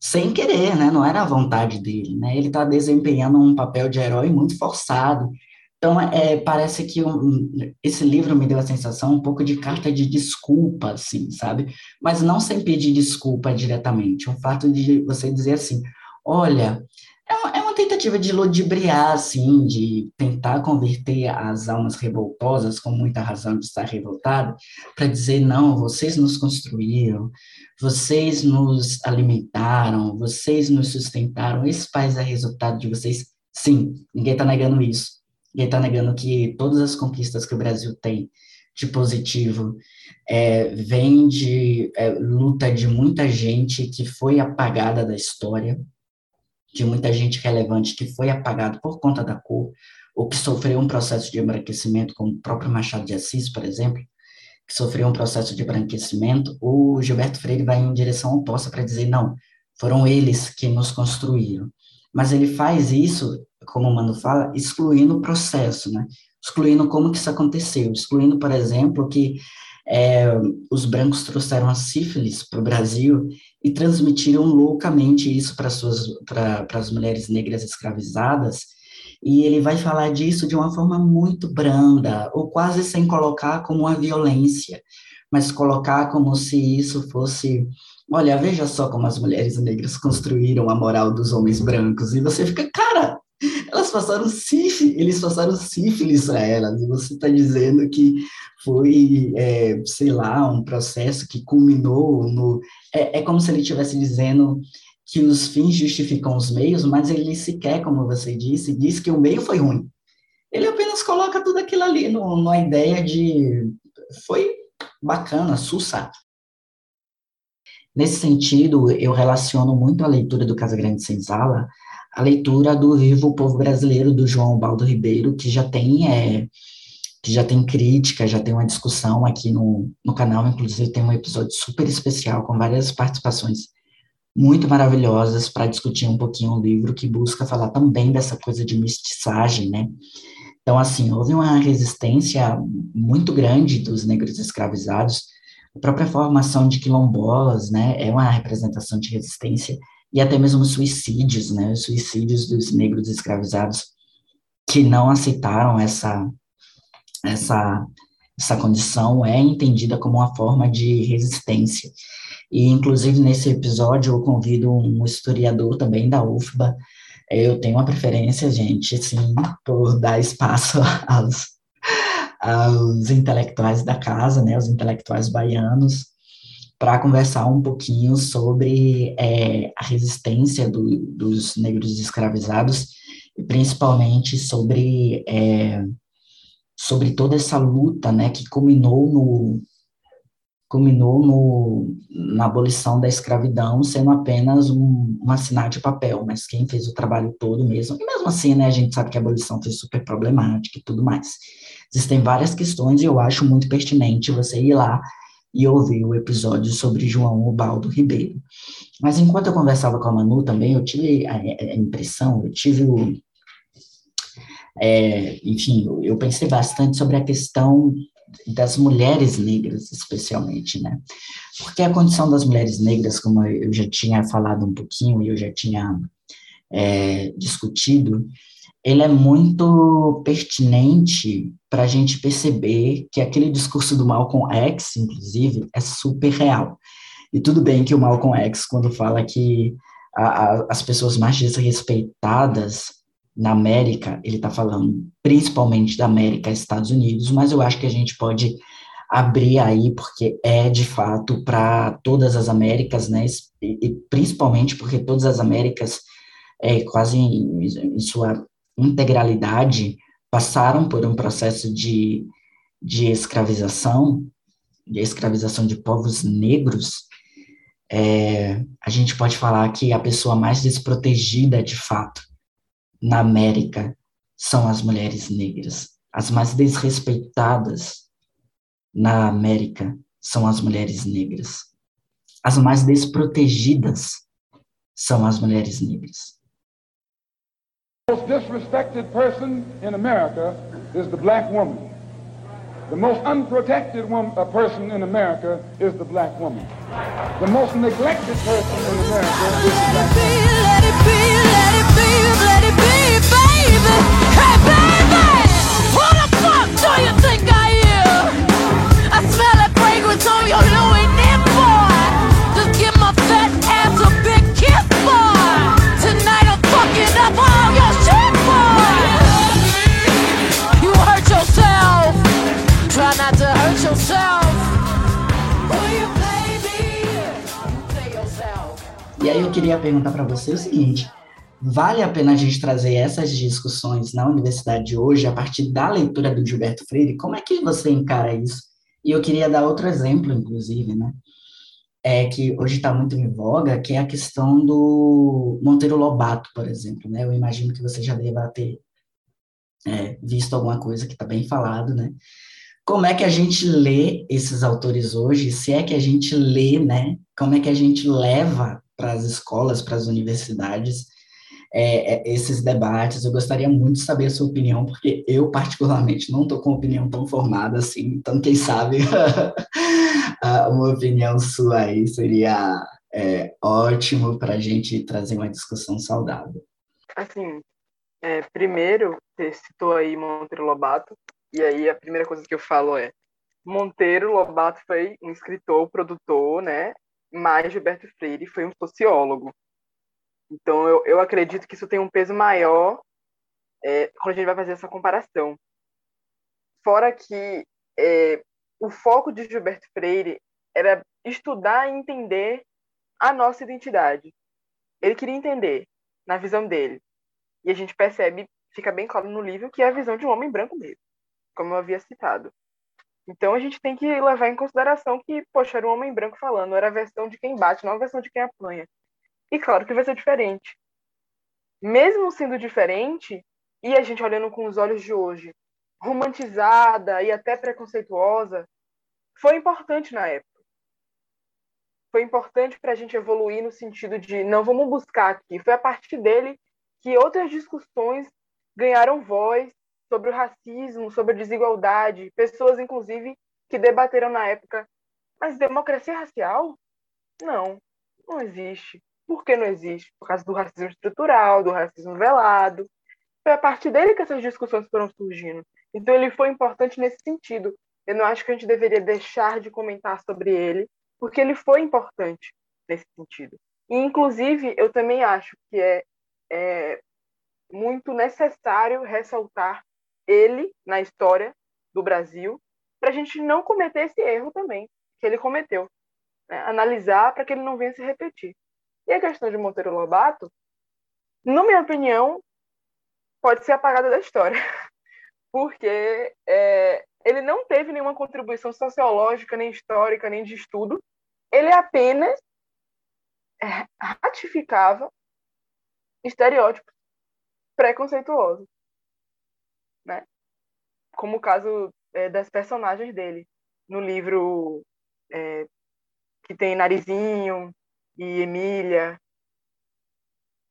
sem querer, né? Não era a vontade dele, né? Ele está desempenhando um papel de herói muito forçado. Então, é, parece que um, esse livro me deu a sensação um pouco de carta de desculpa, assim, sabe? Mas não sem pedir desculpa diretamente. O fato de você dizer assim, olha, uma, tentativa de ludibriar, assim, de tentar converter as almas revoltosas, com muita razão de estar revoltada, para dizer, não, vocês nos construíram, vocês nos alimentaram, vocês nos sustentaram, esse país é resultado de vocês. Sim, ninguém está negando isso. Ninguém está negando que todas as conquistas que o Brasil tem de positivo é, vem de é, luta de muita gente que foi apagada da história, de muita gente relevante que foi apagado por conta da cor, ou que sofreu um processo de embranquecimento, como o próprio Machado de Assis, por exemplo, que sofreu um processo de embranquecimento, o Gilberto Freire vai em direção oposta para dizer, não, foram eles que nos construíram. Mas ele faz isso, como o Mano fala, excluindo o processo, né? Excluindo como que isso aconteceu, excluindo, por exemplo, que é, os brancos trouxeram a sífilis para o Brasil e transmitiram loucamente isso para as mulheres negras escravizadas, e ele vai falar disso de uma forma muito branda, ou quase sem colocar como uma violência, mas colocar como se isso fosse. Olha, veja só como as mulheres negras construíram a moral dos homens brancos, e você fica, cara, passaram sífilis, eles passaram sífilis para elas, e você está dizendo que foi, é, sei lá, um processo que culminou no. É, é como se ele estivesse dizendo que os fins justificam os meios, mas ele sequer, como você disse, diz que o meio foi ruim. Ele apenas coloca tudo aquilo ali no, numa ideia de foi bacana, sussa. Nesse sentido, eu relaciono muito a leitura do Casa Grande Senzala a leitura do Vivo o Povo Brasileiro, do João Baldo Ribeiro, que já tem, é, que já tem crítica, já tem uma discussão aqui no, no canal, inclusive tem um episódio super especial com várias participações muito maravilhosas para discutir um pouquinho o livro que busca falar também dessa coisa de mestiçagem, né? Então, assim, houve uma resistência muito grande dos negros escravizados, a própria formação de quilombolas, né, é uma representação de resistência, e até mesmo suicídios, né, os suicídios dos negros escravizados que não aceitaram essa, essa, essa condição é entendida como uma forma de resistência. E, inclusive, nesse episódio, eu convido um historiador também da UFBA. Eu tenho uma preferência, gente, sim, por dar espaço aos, aos intelectuais da casa, né, os intelectuais baianos, para conversar um pouquinho sobre é, a resistência do, dos negros escravizados, e principalmente sobre, é, sobre toda essa luta né, que culminou no, culminou no, na abolição da escravidão, sendo apenas um, um assinar de papel, mas quem fez o trabalho todo mesmo, e mesmo assim, né, a gente sabe que a abolição foi super problemática e tudo mais. Existem várias questões e eu acho muito pertinente você ir lá e ouvir o episódio sobre João Ubaldo Ribeiro. Mas enquanto eu conversava com a Manu também, eu tive a, impressão, eu tive o. É, enfim, eu pensei bastante sobre a questão das mulheres negras, especialmente, né? Porque a condição das mulheres negras, como eu já tinha falado um pouquinho e eu já tinha é, discutido, ele é muito pertinente para a gente perceber que aquele discurso do Malcolm X, inclusive, é super real. E tudo bem que o Malcolm X, quando fala que a, a, as pessoas mais desrespeitadas na América, ele está falando principalmente da América e Estados Unidos, mas eu acho que a gente pode abrir aí, porque é de fato para todas as Américas, né? E, e, principalmente porque todas as Américas, é, quase em, em sua integralidade passaram por um processo de, de escravização, de escravização de povos negros, é, a gente pode falar que a pessoa mais desprotegida de fato na América são as mulheres negras. As mais desrespeitadas na América são as mulheres negras. As mais desprotegidas são as mulheres negras. Most disrespected person in America is the black woman. The most unprotected uh, person in America is the black woman. The most neglected person in America is the black woman. Do you think I am? I smell fragrance on your Louis E aí eu queria perguntar para você o seguinte: vale a pena a gente trazer essas discussões na universidade de hoje a partir da leitura do Gilberto Freire? Como é que você encara isso? E eu queria dar outro exemplo, inclusive, né? É que hoje está muito em voga, que é a questão do Monteiro Lobato, por exemplo, né? Eu imagino que você já deva ter é, visto alguma coisa que está bem falado, né? como é que a gente lê esses autores hoje, se é que a gente lê, né? Como é que a gente leva para as escolas, para as universidades, é, é, esses debates. Eu gostaria muito de saber a sua opinião, porque eu, particularmente, não estou com opinião tão formada assim, então, quem sabe, uma opinião sua aí seria é, ótimo para a gente trazer uma discussão saudável. Assim, é, primeiro, você citou aí Monteiro Lobato, e aí a primeira coisa que eu falo é Monteiro Lobato foi um escritor, produtor, né? Mas Gilberto Freire foi um sociólogo. Então eu, eu acredito que isso tem um peso maior é, quando a gente vai fazer essa comparação. Fora que é, o foco de Gilberto Freire era estudar e entender a nossa identidade. Ele queria entender, na visão dele. E a gente percebe, fica bem claro no livro, que é a visão de um homem branco mesmo como eu havia citado. Então a gente tem que levar em consideração que, poxa, era um homem branco falando, era a versão de quem bate, não a versão de quem apanha. E claro que vai ser diferente. mesmo sendo diferente, e a gente olhando com os olhos de hoje, romantizada e até preconceituosa, foi importante na época. Foi importante para a gente evoluir no sentido de não vamos buscar aqui. Foi a partir dele que outras discussões ganharam voz sobre o racismo, sobre a desigualdade, pessoas, inclusive, que debateram na época. Mas democracia racial? Não, não existe. Por que não existe? Por causa do racismo estrutural, do racismo velado. Foi a partir dele que essas discussões foram surgindo. Então ele foi importante nesse sentido. Eu não acho que a gente deveria deixar de comentar sobre ele, porque ele foi importante nesse sentido. E, inclusive, eu também acho que é, é muito necessário ressaltar ele na história do Brasil, para a gente não cometer esse erro também que ele cometeu. Né? Analisar para que ele não venha se repetir. E a questão de Monteiro Lobato, na minha opinião, pode ser apagada da história. porque é, ele não teve nenhuma contribuição sociológica, nem histórica, nem de estudo. Ele apenas é, ratificava estereótipos preconceituosos, né? Como o caso é, das personagens dele no livro é, que tem Narizinho e Emília,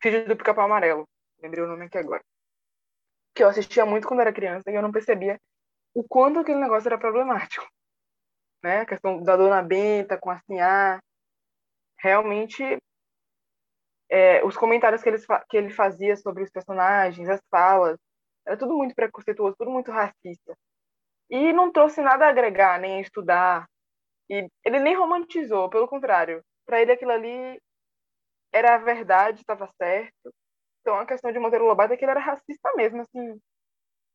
Filho do Pica-Pau Amarelo. Lembrei o nome aqui agora que eu assistia muito quando era criança e eu não percebia o quanto aquele negócio era problemático. Né? A questão da dona Benta com a Sinhá. Realmente, é, os comentários que ele, que ele fazia sobre os personagens, as falas, era tudo muito preconceituoso, tudo muito racista. E não trouxe nada a agregar, nem a estudar. E ele nem romantizou, pelo contrário. Para ele, aquilo ali era a verdade, estava certo. Então, a questão de Monteiro Lobato é que ele era racista mesmo, assim,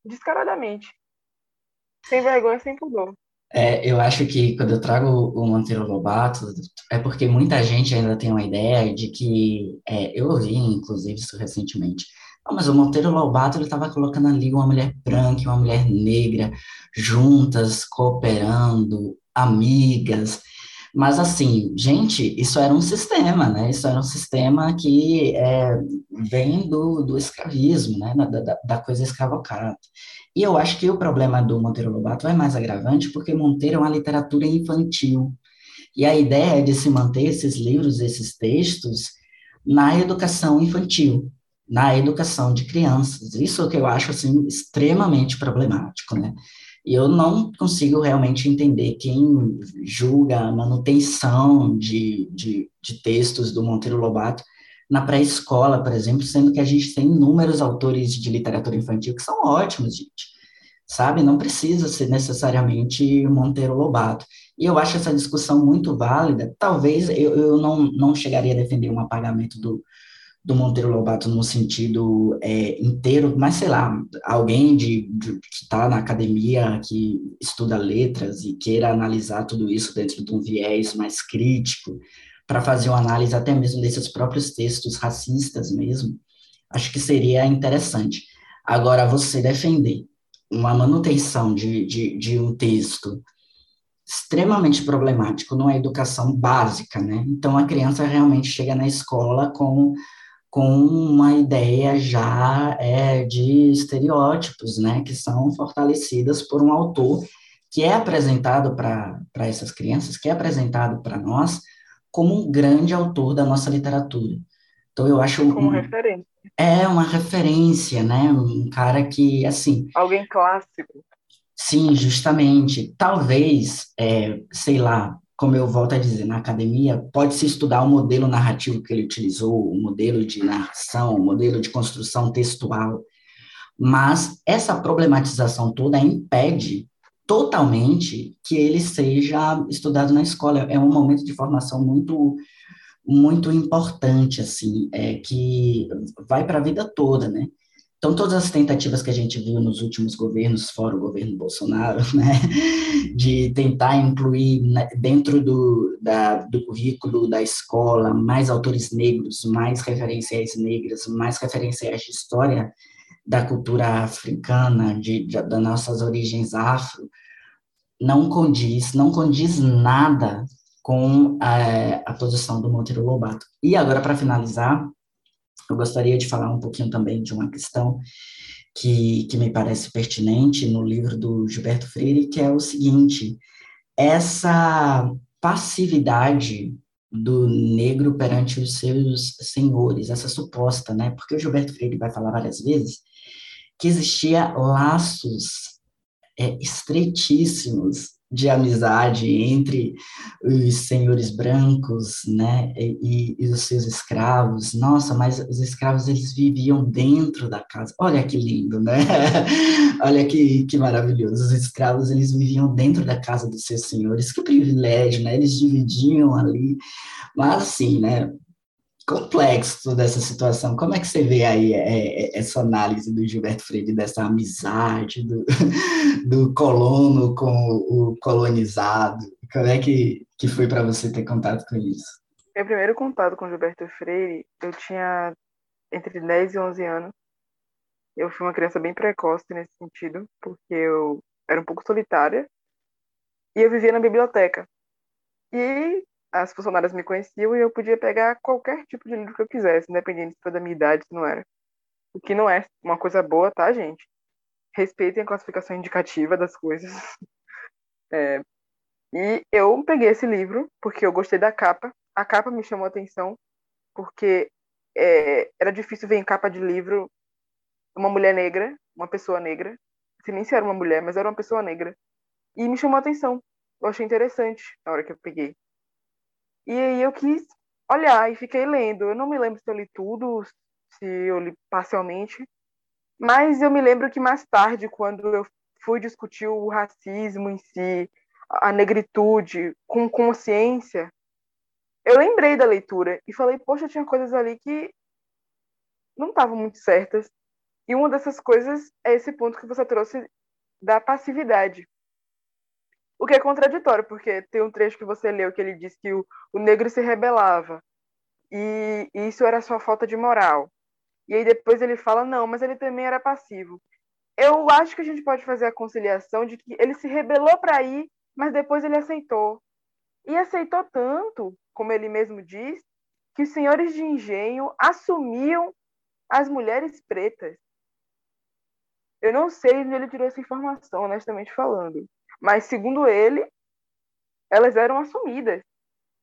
descaradamente. Sem vergonha, sem pudor. É, eu acho que quando eu trago o Monteiro Lobato, é porque muita gente ainda tem uma ideia de que, é, eu ouvi, inclusive, isso recentemente, não, mas o Monteiro Lobato, ele estava colocando ali uma mulher branca e uma mulher negra, juntas, cooperando, amigas, mas, assim, gente, isso era um sistema, né? Isso era um sistema que é, vem do, do escravismo, né? Da, da, coisa escravocrata. E eu acho que o problema do Monteiro Lobato é mais agravante porque Monteiro é uma literatura infantil. E a ideia é de se manter esses livros, esses textos, na educação infantil, na educação de crianças. Isso é que eu acho, assim, extremamente problemático, né? E eu não consigo realmente entender quem julga a manutenção de, de, de textos do Monteiro Lobato na pré-escola, por exemplo, sendo que a gente tem inúmeros autores de literatura infantil que são ótimos, gente. Sabe? Não precisa ser necessariamente Monteiro Lobato. E eu acho essa discussão muito válida. Talvez eu, eu não, não chegaria a defender um apagamento do, do Monteiro Lobato no sentido é, inteiro, mas sei lá, alguém de, de que está na academia, que estuda letras e queira analisar tudo isso dentro de um viés mais crítico, para fazer uma análise até mesmo desses próprios textos racistas mesmo, acho que seria interessante. Agora, você defender uma manutenção de, de, de um texto extremamente problemático numa educação básica, né? Então, a criança realmente chega na escola com com uma ideia já é, de estereótipos, né, que são fortalecidas por um autor que é apresentado para essas crianças, que é apresentado para nós como um grande autor da nossa literatura. Então eu acho como um, referência. É uma referência, né? Um cara que assim. Alguém clássico. Sim, justamente. Talvez, é, sei lá, como eu volto a dizer, na academia, pode-se estudar o modelo narrativo que ele utilizou, o modelo de narração, o modelo de construção textual, mas essa problematização toda impede totalmente que ele seja estudado na escola. É um momento de formação muito muito importante, assim, é, que vai para a vida toda, né? Então, todas as tentativas que a gente viu nos últimos governos, fora o governo Bolsonaro, né, de tentar incluir dentro do, da, do currículo da escola mais autores negros, mais referências negras, mais referências de história da cultura africana, de, de, das nossas origens afro, não condiz, não condiz nada com a, a posição do Monteiro Lobato. E agora, para finalizar, eu gostaria de falar um pouquinho também de uma questão que, que me parece pertinente no livro do Gilberto Freire, que é o seguinte: essa passividade do negro perante os seus senhores, essa suposta, né? Porque o Gilberto Freire vai falar várias vezes que existia laços é, estreitíssimos de amizade entre os senhores brancos, né, e, e, os seus escravos. Nossa, mas os escravos eles viviam dentro da casa. Olha que lindo, né? Olha que, que maravilhoso. Os escravos eles viviam dentro da casa dos seus senhores. Que privilégio, né? Eles dividiam ali. Mas assim, né? Complexo toda essa situação. Como é que você vê aí é, é, essa análise do Gilberto Freire, dessa amizade do, do colono com o colonizado? Como é que, que foi para você ter contato com isso? Meu primeiro contato com Gilberto Freire, eu tinha entre 10 e 11 anos. Eu fui uma criança bem precoce nesse sentido, porque eu era um pouco solitária e eu vivia na biblioteca. E as funcionárias me conheciam e eu podia pegar qualquer tipo de livro que eu quisesse, independente se foi da minha idade, se não era. O que não é uma coisa boa, tá, gente? Respeitem a classificação indicativa das coisas. É, e eu peguei esse livro porque eu gostei da capa. A capa me chamou a atenção porque é, era difícil ver em capa de livro uma mulher negra, uma pessoa negra. Se nem se era uma mulher, mas era uma pessoa negra. E me chamou a atenção. Eu achei interessante na hora que eu peguei. E aí eu quis olhar e fiquei lendo. Eu não me lembro se eu li tudo, se eu li parcialmente, mas eu me lembro que mais tarde, quando eu fui discutir o racismo em si, a negritude com consciência, eu lembrei da leitura e falei, poxa, tinha coisas ali que não estavam muito certas. E uma dessas coisas é esse ponto que você trouxe da passividade. O que é contraditório, porque tem um trecho que você leu que ele diz que o, o negro se rebelava e, e isso era sua falta de moral. E aí depois ele fala, não, mas ele também era passivo. Eu acho que a gente pode fazer a conciliação de que ele se rebelou para ir, mas depois ele aceitou. E aceitou tanto, como ele mesmo diz, que os senhores de engenho assumiam as mulheres pretas. Eu não sei onde ele tirou essa informação, honestamente falando. Mas, segundo ele, elas eram assumidas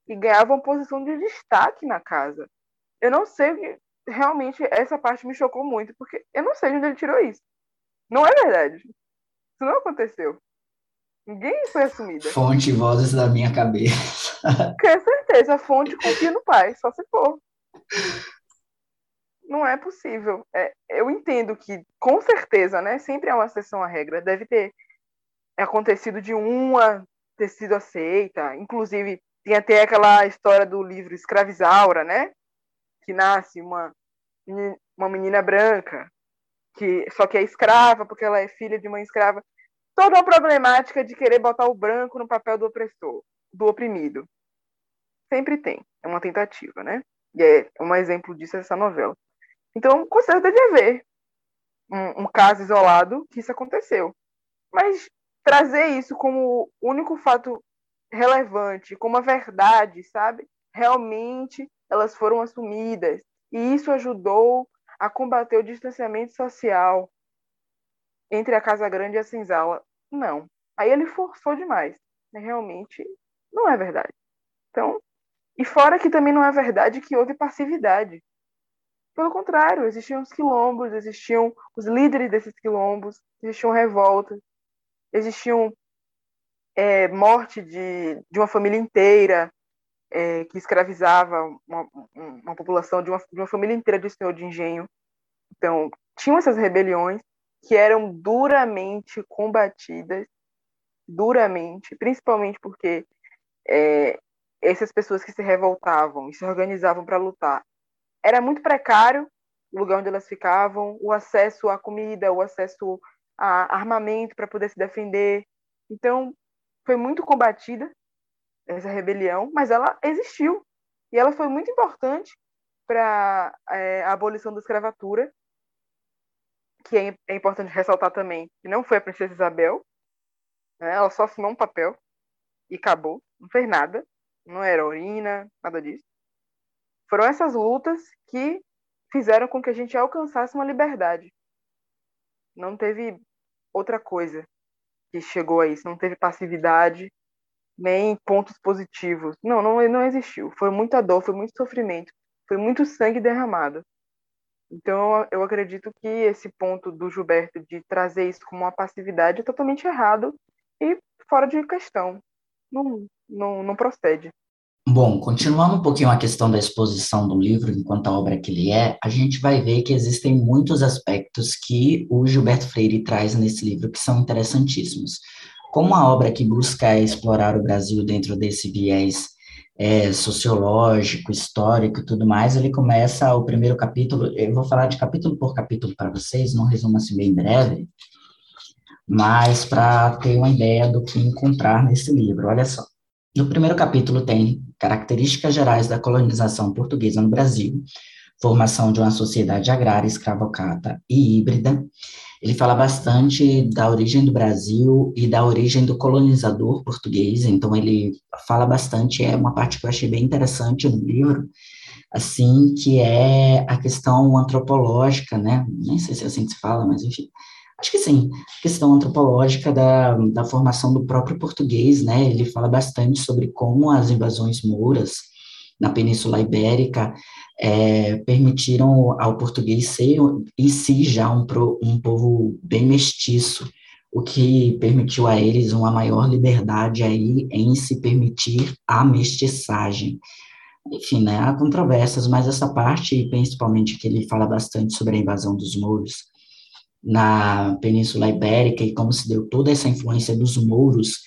e ganhavam posição de destaque na casa. Eu não sei, realmente, essa parte me chocou muito, porque eu não sei de onde ele tirou isso. Não é verdade. Isso não aconteceu. Ninguém foi assumida. Fonte vozes da minha cabeça. Com certeza, a fonte confia no pai, só se for. Não é possível. É, eu entendo que, com certeza, né? Sempre há uma exceção à regra. Deve ter acontecido de uma ter sido aceita. Inclusive, tem até aquela história do livro Escravizaura, né? Que nasce uma, uma menina branca, que só que é escrava, porque ela é filha de mãe escrava. Toda uma problemática de querer botar o branco no papel do opressor, do oprimido. Sempre tem. É uma tentativa, né? E é um exemplo disso essa novela. Então, com certeza deve haver um, um caso isolado que isso aconteceu. Mas trazer isso como único fato relevante, como a verdade, sabe? Realmente elas foram assumidas. E isso ajudou a combater o distanciamento social entre a Casa Grande e a Senzala. Não. Aí ele forçou demais. Realmente não é verdade. Então, e fora que também não é verdade que houve passividade. Pelo contrário, existiam os quilombos, existiam os líderes desses quilombos, existiam revoltas, existiam é, morte de, de uma família inteira é, que escravizava uma, uma população de uma, de uma família inteira de senhor de engenho. Então, tinham essas rebeliões que eram duramente combatidas, duramente, principalmente porque é, essas pessoas que se revoltavam e se organizavam para lutar era muito precário o lugar onde elas ficavam, o acesso à comida, o acesso a armamento para poder se defender. Então, foi muito combatida essa rebelião, mas ela existiu. E ela foi muito importante para é, a abolição da escravatura, que é, é, importante ressaltar também que não foi a princesa Isabel, né? ela só assinou um papel e acabou, não fez nada, não era urina, nada disso. Foram essas lutas que fizeram com que a gente alcançasse uma liberdade. Não teve outra coisa que chegou a isso, não teve passividade, nem pontos positivos. Não, não, não existiu. Foi muita dor, foi muito sofrimento, foi muito sangue derramado. Então, eu acredito que esse ponto do Gilberto de trazer isso como uma passividade é totalmente errado e fora de questão. Não, não, não procede. Bom, continuando um pouquinho a questão da exposição do livro enquanto a obra que ele é, a gente vai ver que existem muitos aspectos que o Gilberto Freire traz nesse livro que são interessantíssimos. Como a obra que busca explorar o Brasil dentro desse viés é, sociológico, histórico e tudo mais, ele começa o primeiro capítulo, eu vou falar de capítulo por capítulo para vocês, num resumo assim bem breve, mas para ter uma ideia do que encontrar nesse livro, olha só. No primeiro capítulo tem características gerais da colonização portuguesa no Brasil, formação de uma sociedade agrária, escravocrata e híbrida. Ele fala bastante da origem do Brasil e da origem do colonizador português, então ele fala bastante, é uma parte que eu achei bem interessante no livro, assim, que é a questão antropológica, né, nem sei se é assim que se fala, mas enfim, Acho que sim, questão antropológica da, da formação do próprio português, né? Ele fala bastante sobre como as invasões mouras na Península Ibérica é, permitiram ao português ser em si já um, um povo bem mestiço, o que permitiu a eles uma maior liberdade aí em se permitir a mestiçagem. Enfim, né, há controvérsias, mas essa parte, principalmente que ele fala bastante sobre a invasão dos mouros, na Península Ibérica e como se deu toda essa influência dos mouros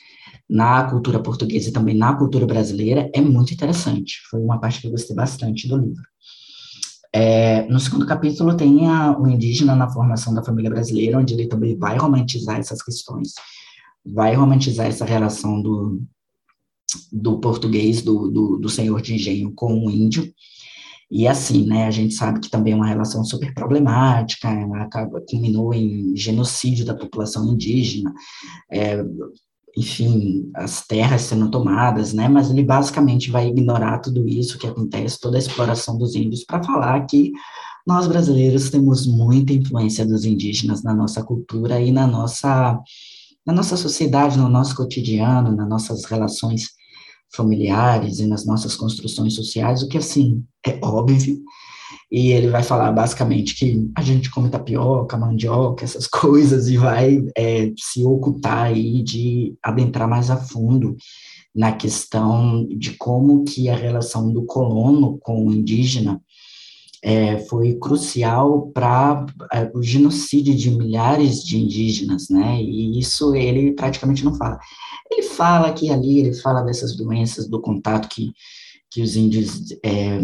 na cultura portuguesa e também na cultura brasileira é muito interessante. Foi uma parte que eu gostei bastante do livro. É, no segundo capítulo tem a, o indígena na formação da família brasileira, onde ele também vai romantizar essas questões, vai romantizar essa relação do, do português, do, do, do senhor de engenho com o índio, e assim, né, a gente sabe que também é uma relação super problemática, ela acaba, culminou em genocídio da população indígena, é, enfim, as terras sendo tomadas, né, mas ele basicamente vai ignorar tudo isso que acontece, toda a exploração dos índios, para falar que nós brasileiros temos muita influência dos indígenas na nossa cultura e na nossa, na nossa sociedade, no nosso cotidiano, nas nossas relações familiares e nas nossas construções sociais, o que, assim, é óbvio, e ele vai falar basicamente que a gente come tapioca, mandioca, essas coisas, e vai é, se ocultar aí de adentrar mais a fundo na questão de como que a relação do colono com o indígena é, foi crucial para é, o genocídio de milhares de indígenas, né? E isso ele praticamente não fala. Ele fala aqui ali, ele fala dessas doenças, do contato que, que os índios é,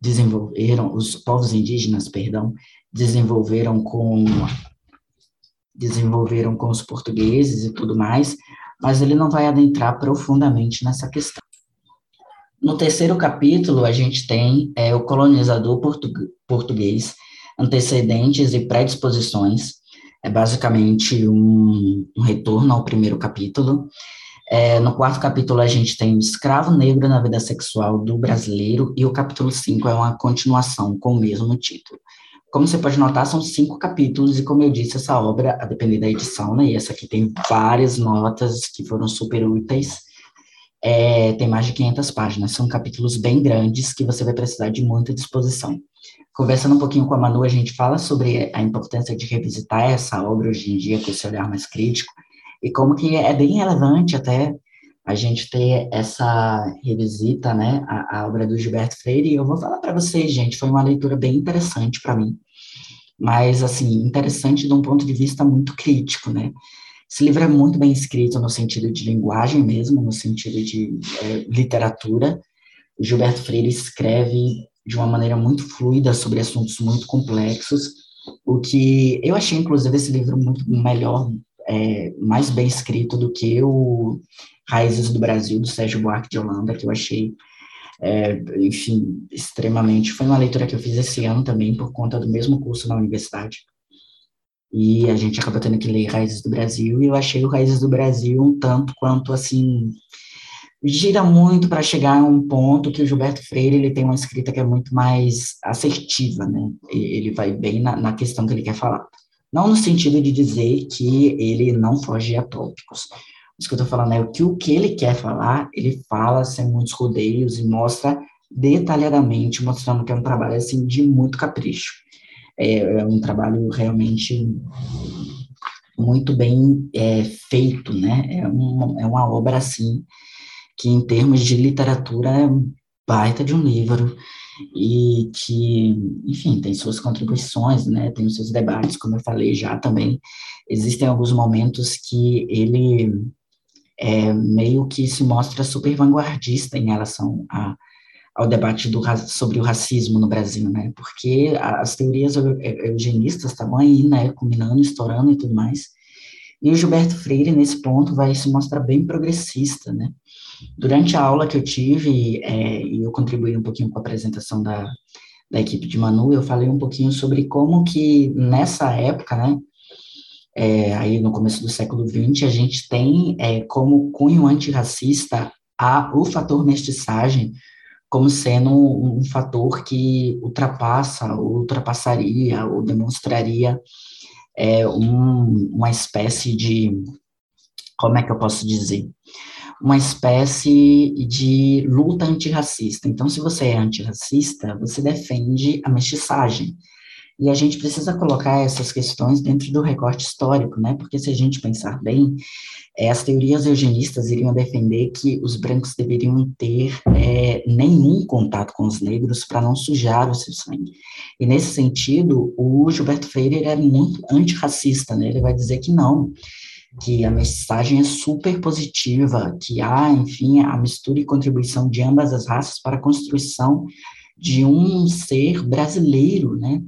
desenvolveram, os povos indígenas, perdão, desenvolveram com desenvolveram com os portugueses e tudo mais, mas ele não vai adentrar profundamente nessa questão. No terceiro capítulo, a gente tem é, o colonizador portu português, antecedentes e predisposições, é basicamente um, um retorno ao primeiro capítulo. É, no quarto capítulo, a gente tem o escravo negro na vida sexual do brasileiro, e o capítulo 5 é uma continuação com o mesmo título. Como você pode notar, são cinco capítulos, e como eu disse, essa obra, a depender da edição, né, e essa aqui tem várias notas que foram super úteis, é, tem mais de 500 páginas, são capítulos bem grandes que você vai precisar de muita disposição. Conversando um pouquinho com a Manu, a gente fala sobre a importância de revisitar essa obra hoje em dia com esse olhar mais crítico e como que é bem relevante até a gente ter essa revisita, né, a, a obra do Gilberto Freire. E eu vou falar para vocês, gente, foi uma leitura bem interessante para mim, mas assim interessante de um ponto de vista muito crítico, né? Esse livro é muito bem escrito no sentido de linguagem mesmo, no sentido de é, literatura. O Gilberto Freire escreve de uma maneira muito fluida sobre assuntos muito complexos, o que eu achei, inclusive, esse livro muito melhor, é, mais bem escrito do que o Raízes do Brasil, do Sérgio Buarque de Holanda, que eu achei, é, enfim, extremamente. Foi uma leitura que eu fiz esse ano também, por conta do mesmo curso na universidade. E a gente acabou tendo que ler Raízes do Brasil, e eu achei o Raízes do Brasil um tanto quanto, assim, gira muito para chegar a um ponto que o Gilberto Freire ele tem uma escrita que é muito mais assertiva, né? Ele vai bem na, na questão que ele quer falar. Não no sentido de dizer que ele não foge a tópicos. Isso que eu estou falando é que o que ele quer falar, ele fala sem muitos rodeios e mostra detalhadamente, mostrando que é um trabalho assim de muito capricho. É, é um trabalho realmente muito bem é, feito, né? É uma, é uma obra assim que em termos de literatura é baita de um livro e que, enfim, tem suas contribuições, né, tem os seus debates, como eu falei já também, existem alguns momentos que ele é, meio que se mostra super vanguardista em relação a, ao debate do, sobre o racismo no Brasil, né, porque as teorias eugenistas estavam aí, né, combinando, estourando e tudo mais, e o Gilberto Freire, nesse ponto, vai se mostrar bem progressista, né, Durante a aula que eu tive, é, e eu contribuí um pouquinho com a apresentação da, da equipe de Manu, eu falei um pouquinho sobre como que nessa época, né, é, aí no começo do século XX, a gente tem é, como cunho antirracista a, o fator mestiçagem como sendo um, um fator que ultrapassa, ultrapassaria, ou demonstraria é, um, uma espécie de, como é que eu posso dizer, uma espécie de luta antirracista. Então, se você é antirracista, você defende a mestiçagem. E a gente precisa colocar essas questões dentro do recorte histórico, né? Porque se a gente pensar bem, é, as teorias eugenistas iriam defender que os brancos deveriam ter é, nenhum contato com os negros para não sujar o seu sangue. E nesse sentido, o Gilberto Freire é muito antirracista, né? Ele vai dizer que não, que a mensagem é super positiva, que há, enfim, a mistura e contribuição de ambas as raças para a construção de um ser brasileiro, né?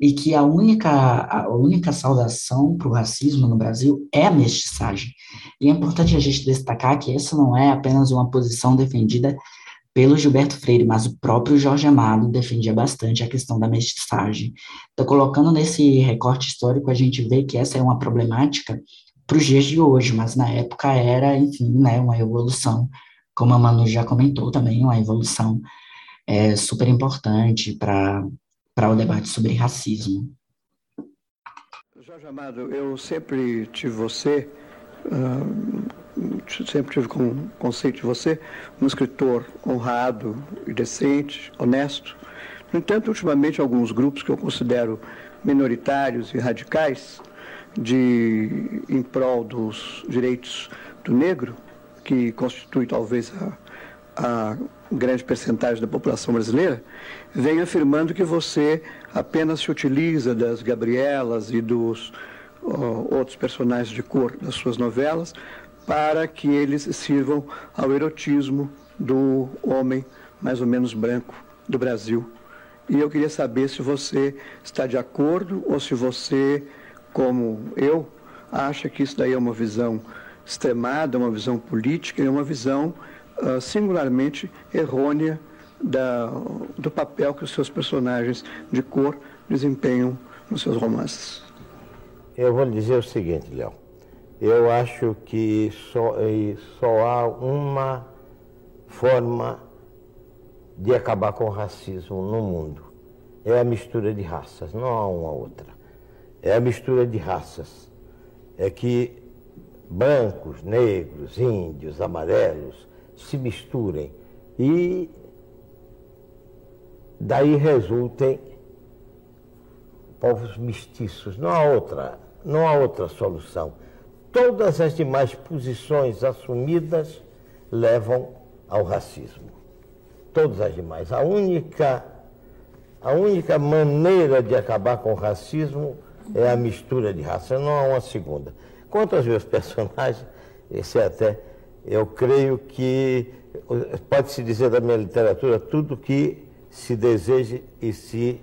E que a única, a única saudação para o racismo no Brasil é a mestiçagem. E é importante a gente destacar que essa não é apenas uma posição defendida pelo Gilberto Freire, mas o próprio Jorge Amado defendia bastante a questão da mestiçagem. Então, colocando nesse recorte histórico, a gente vê que essa é uma problemática para os dias de hoje, mas na época era, enfim, né, uma evolução, como a Manu já comentou também, uma evolução é, super importante para o debate sobre racismo. Jorge Amado, eu sempre tive você, uh, sempre tive como conceito de você, um escritor honrado decente, honesto. No entanto, ultimamente, alguns grupos que eu considero minoritários e radicais de em prol dos direitos do negro, que constitui talvez a, a grande percentagem da população brasileira, vem afirmando que você apenas se utiliza das Gabrielas e dos outros personagens de cor das suas novelas para que eles sirvam ao erotismo do homem mais ou menos branco do Brasil. E eu queria saber se você está de acordo ou se você como eu, acha que isso daí é uma visão extremada, uma visão política e uma visão uh, singularmente errônea da, do papel que os seus personagens de cor desempenham nos seus romances. Eu vou lhe dizer o seguinte, Léo. Eu acho que só, só há uma forma de acabar com o racismo no mundo. É a mistura de raças, não há uma outra é a mistura de raças. É que brancos, negros, índios, amarelos se misturem e daí resultem povos mestiços. Não há outra, não há outra solução. Todas as demais posições assumidas levam ao racismo. Todas as demais. A única, a única maneira de acabar com o racismo é a mistura de raça, não há uma segunda. Quanto aos meus personagens, esse é até, eu creio que pode-se dizer da minha literatura tudo que se deseje e se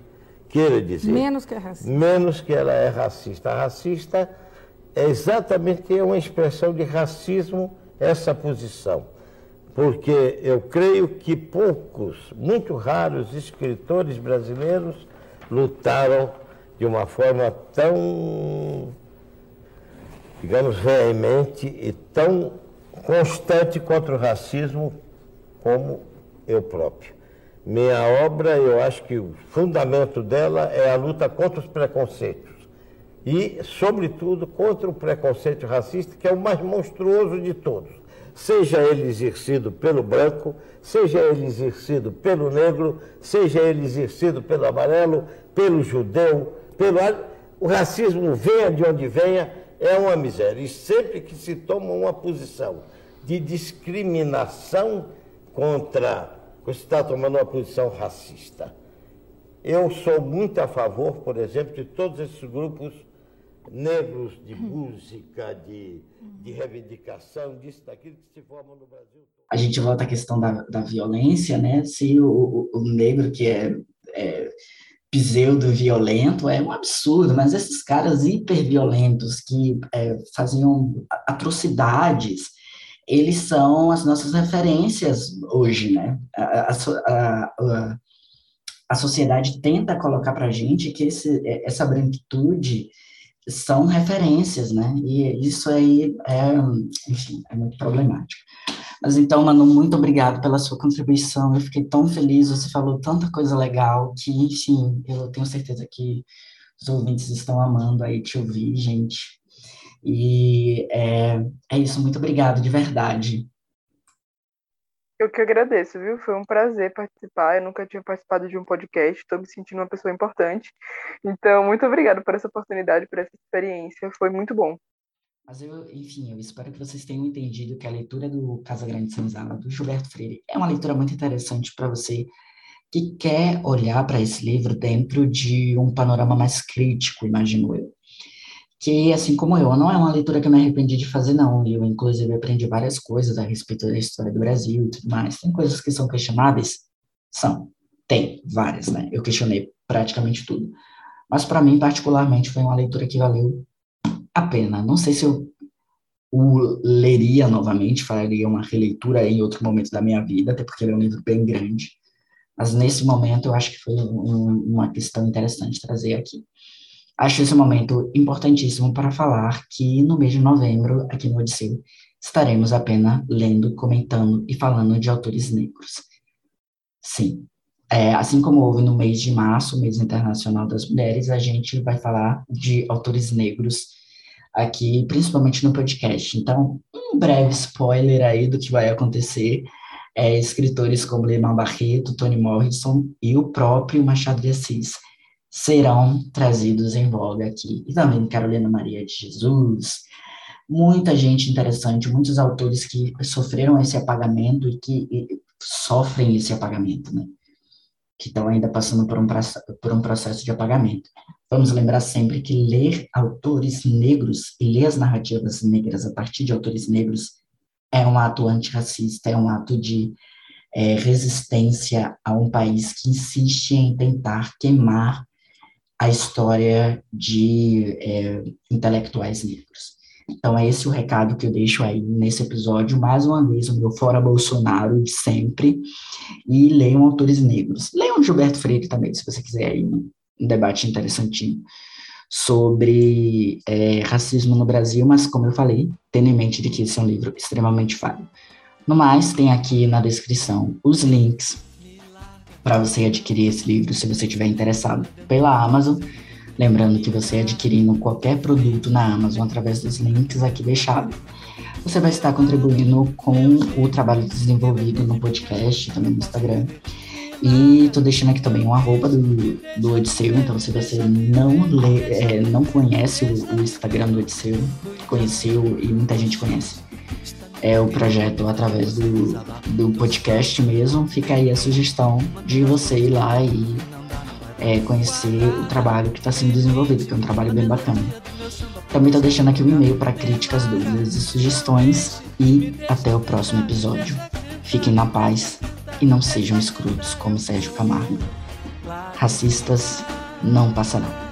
queira dizer. Menos que é racista. Menos que ela é racista. A racista é exatamente uma expressão de racismo essa posição. Porque eu creio que poucos, muito raros escritores brasileiros lutaram de uma forma tão, digamos, veemente e tão constante contra o racismo, como eu próprio. Minha obra, eu acho que o fundamento dela é a luta contra os preconceitos e, sobretudo, contra o preconceito racista, que é o mais monstruoso de todos. Seja ele exercido pelo branco, seja ele exercido pelo negro, seja ele exercido pelo amarelo, pelo judeu, pelo. O racismo, venha de onde venha, é uma miséria. E sempre que se toma uma posição de discriminação contra. Você está tomando uma posição racista. Eu sou muito a favor, por exemplo, de todos esses grupos negros de música, de, de reivindicação, disso, daquilo que se formam no Brasil. A gente volta à questão da, da violência, né? Se o, o, o negro que é, é pseudo-violento é um absurdo, mas esses caras hiperviolentos que é, faziam atrocidades, eles são as nossas referências hoje, né? A, a, a, a sociedade tenta colocar para a gente que esse, essa branquitude são referências, né? E isso aí é, enfim, é muito problemático. Mas então, Manu, muito obrigado pela sua contribuição. Eu fiquei tão feliz, você falou tanta coisa legal que, enfim, eu tenho certeza que os ouvintes estão amando aí te ouvir, gente. E é, é isso, muito obrigado, de verdade. Eu que agradeço, viu? Foi um prazer participar. Eu nunca tinha participado de um podcast, estou me sentindo uma pessoa importante. Então, muito obrigado por essa oportunidade, por essa experiência. Foi muito bom. Mas eu, enfim, eu espero que vocês tenham entendido que a leitura do Casa Grande Senzala, do Gilberto Freire, é uma leitura muito interessante para você que quer olhar para esse livro dentro de um panorama mais crítico, imagino eu que, assim como eu, não é uma leitura que eu me arrependi de fazer, não. Eu, inclusive, aprendi várias coisas a respeito da história do Brasil e tudo mais. Tem coisas que são questionáveis? São. Tem várias, né? Eu questionei praticamente tudo. Mas, para mim, particularmente, foi uma leitura que valeu a pena. Não sei se eu o leria novamente, faria uma releitura em outro momento da minha vida, até porque ele é um livro bem grande. Mas, nesse momento, eu acho que foi um, uma questão interessante trazer aqui. Acho esse momento importantíssimo para falar que no mês de novembro, aqui no Odisseu, estaremos apenas lendo, comentando e falando de autores negros. Sim, é, assim como houve no mês de março, mês internacional das mulheres, a gente vai falar de autores negros aqui, principalmente no podcast. Então, um breve spoiler aí do que vai acontecer. É, escritores como Lema Barreto, Toni Morrison e o próprio Machado de Assis serão trazidos em voga aqui. E também Carolina Maria de Jesus, muita gente interessante, muitos autores que sofreram esse apagamento e que e, sofrem esse apagamento, né? Que estão ainda passando por um, por um processo de apagamento. Vamos lembrar sempre que ler autores negros e ler as narrativas negras a partir de autores negros é um ato antirracista, é um ato de é, resistência a um país que insiste em tentar queimar a história de é, intelectuais negros. Então, é esse o recado que eu deixo aí nesse episódio. Mais uma vez, o meu Fora Bolsonaro de sempre. E leiam autores negros. Leiam Gilberto Freire também, se você quiser aí um, debate interessantinho sobre é, racismo no Brasil, mas como eu falei, tendo em mente de que esse é um livro extremamente falho. No mais, tem aqui na descrição os links para você adquirir esse livro, se você estiver interessado, pela Amazon. Lembrando que você adquirindo qualquer produto na Amazon através dos links aqui deixados, você vai estar contribuindo com o trabalho desenvolvido no podcast, também no Instagram. E tô deixando aqui também um arroba do, do Odisseu, então se você não lê, é, não conhece o, o Instagram do Odisseu, conheceu e muita gente conhece, é o projeto através do, do podcast mesmo, fica aí a sugestão de você ir lá e é, conhecer o trabalho que está sendo desenvolvido, que é um trabalho bem bacana. Também estou deixando aqui o um e-mail para críticas, dúvidas e sugestões e até o próximo episódio. Fiquem na paz e não sejam escrutos como Sérgio Camargo. Racistas não passarão.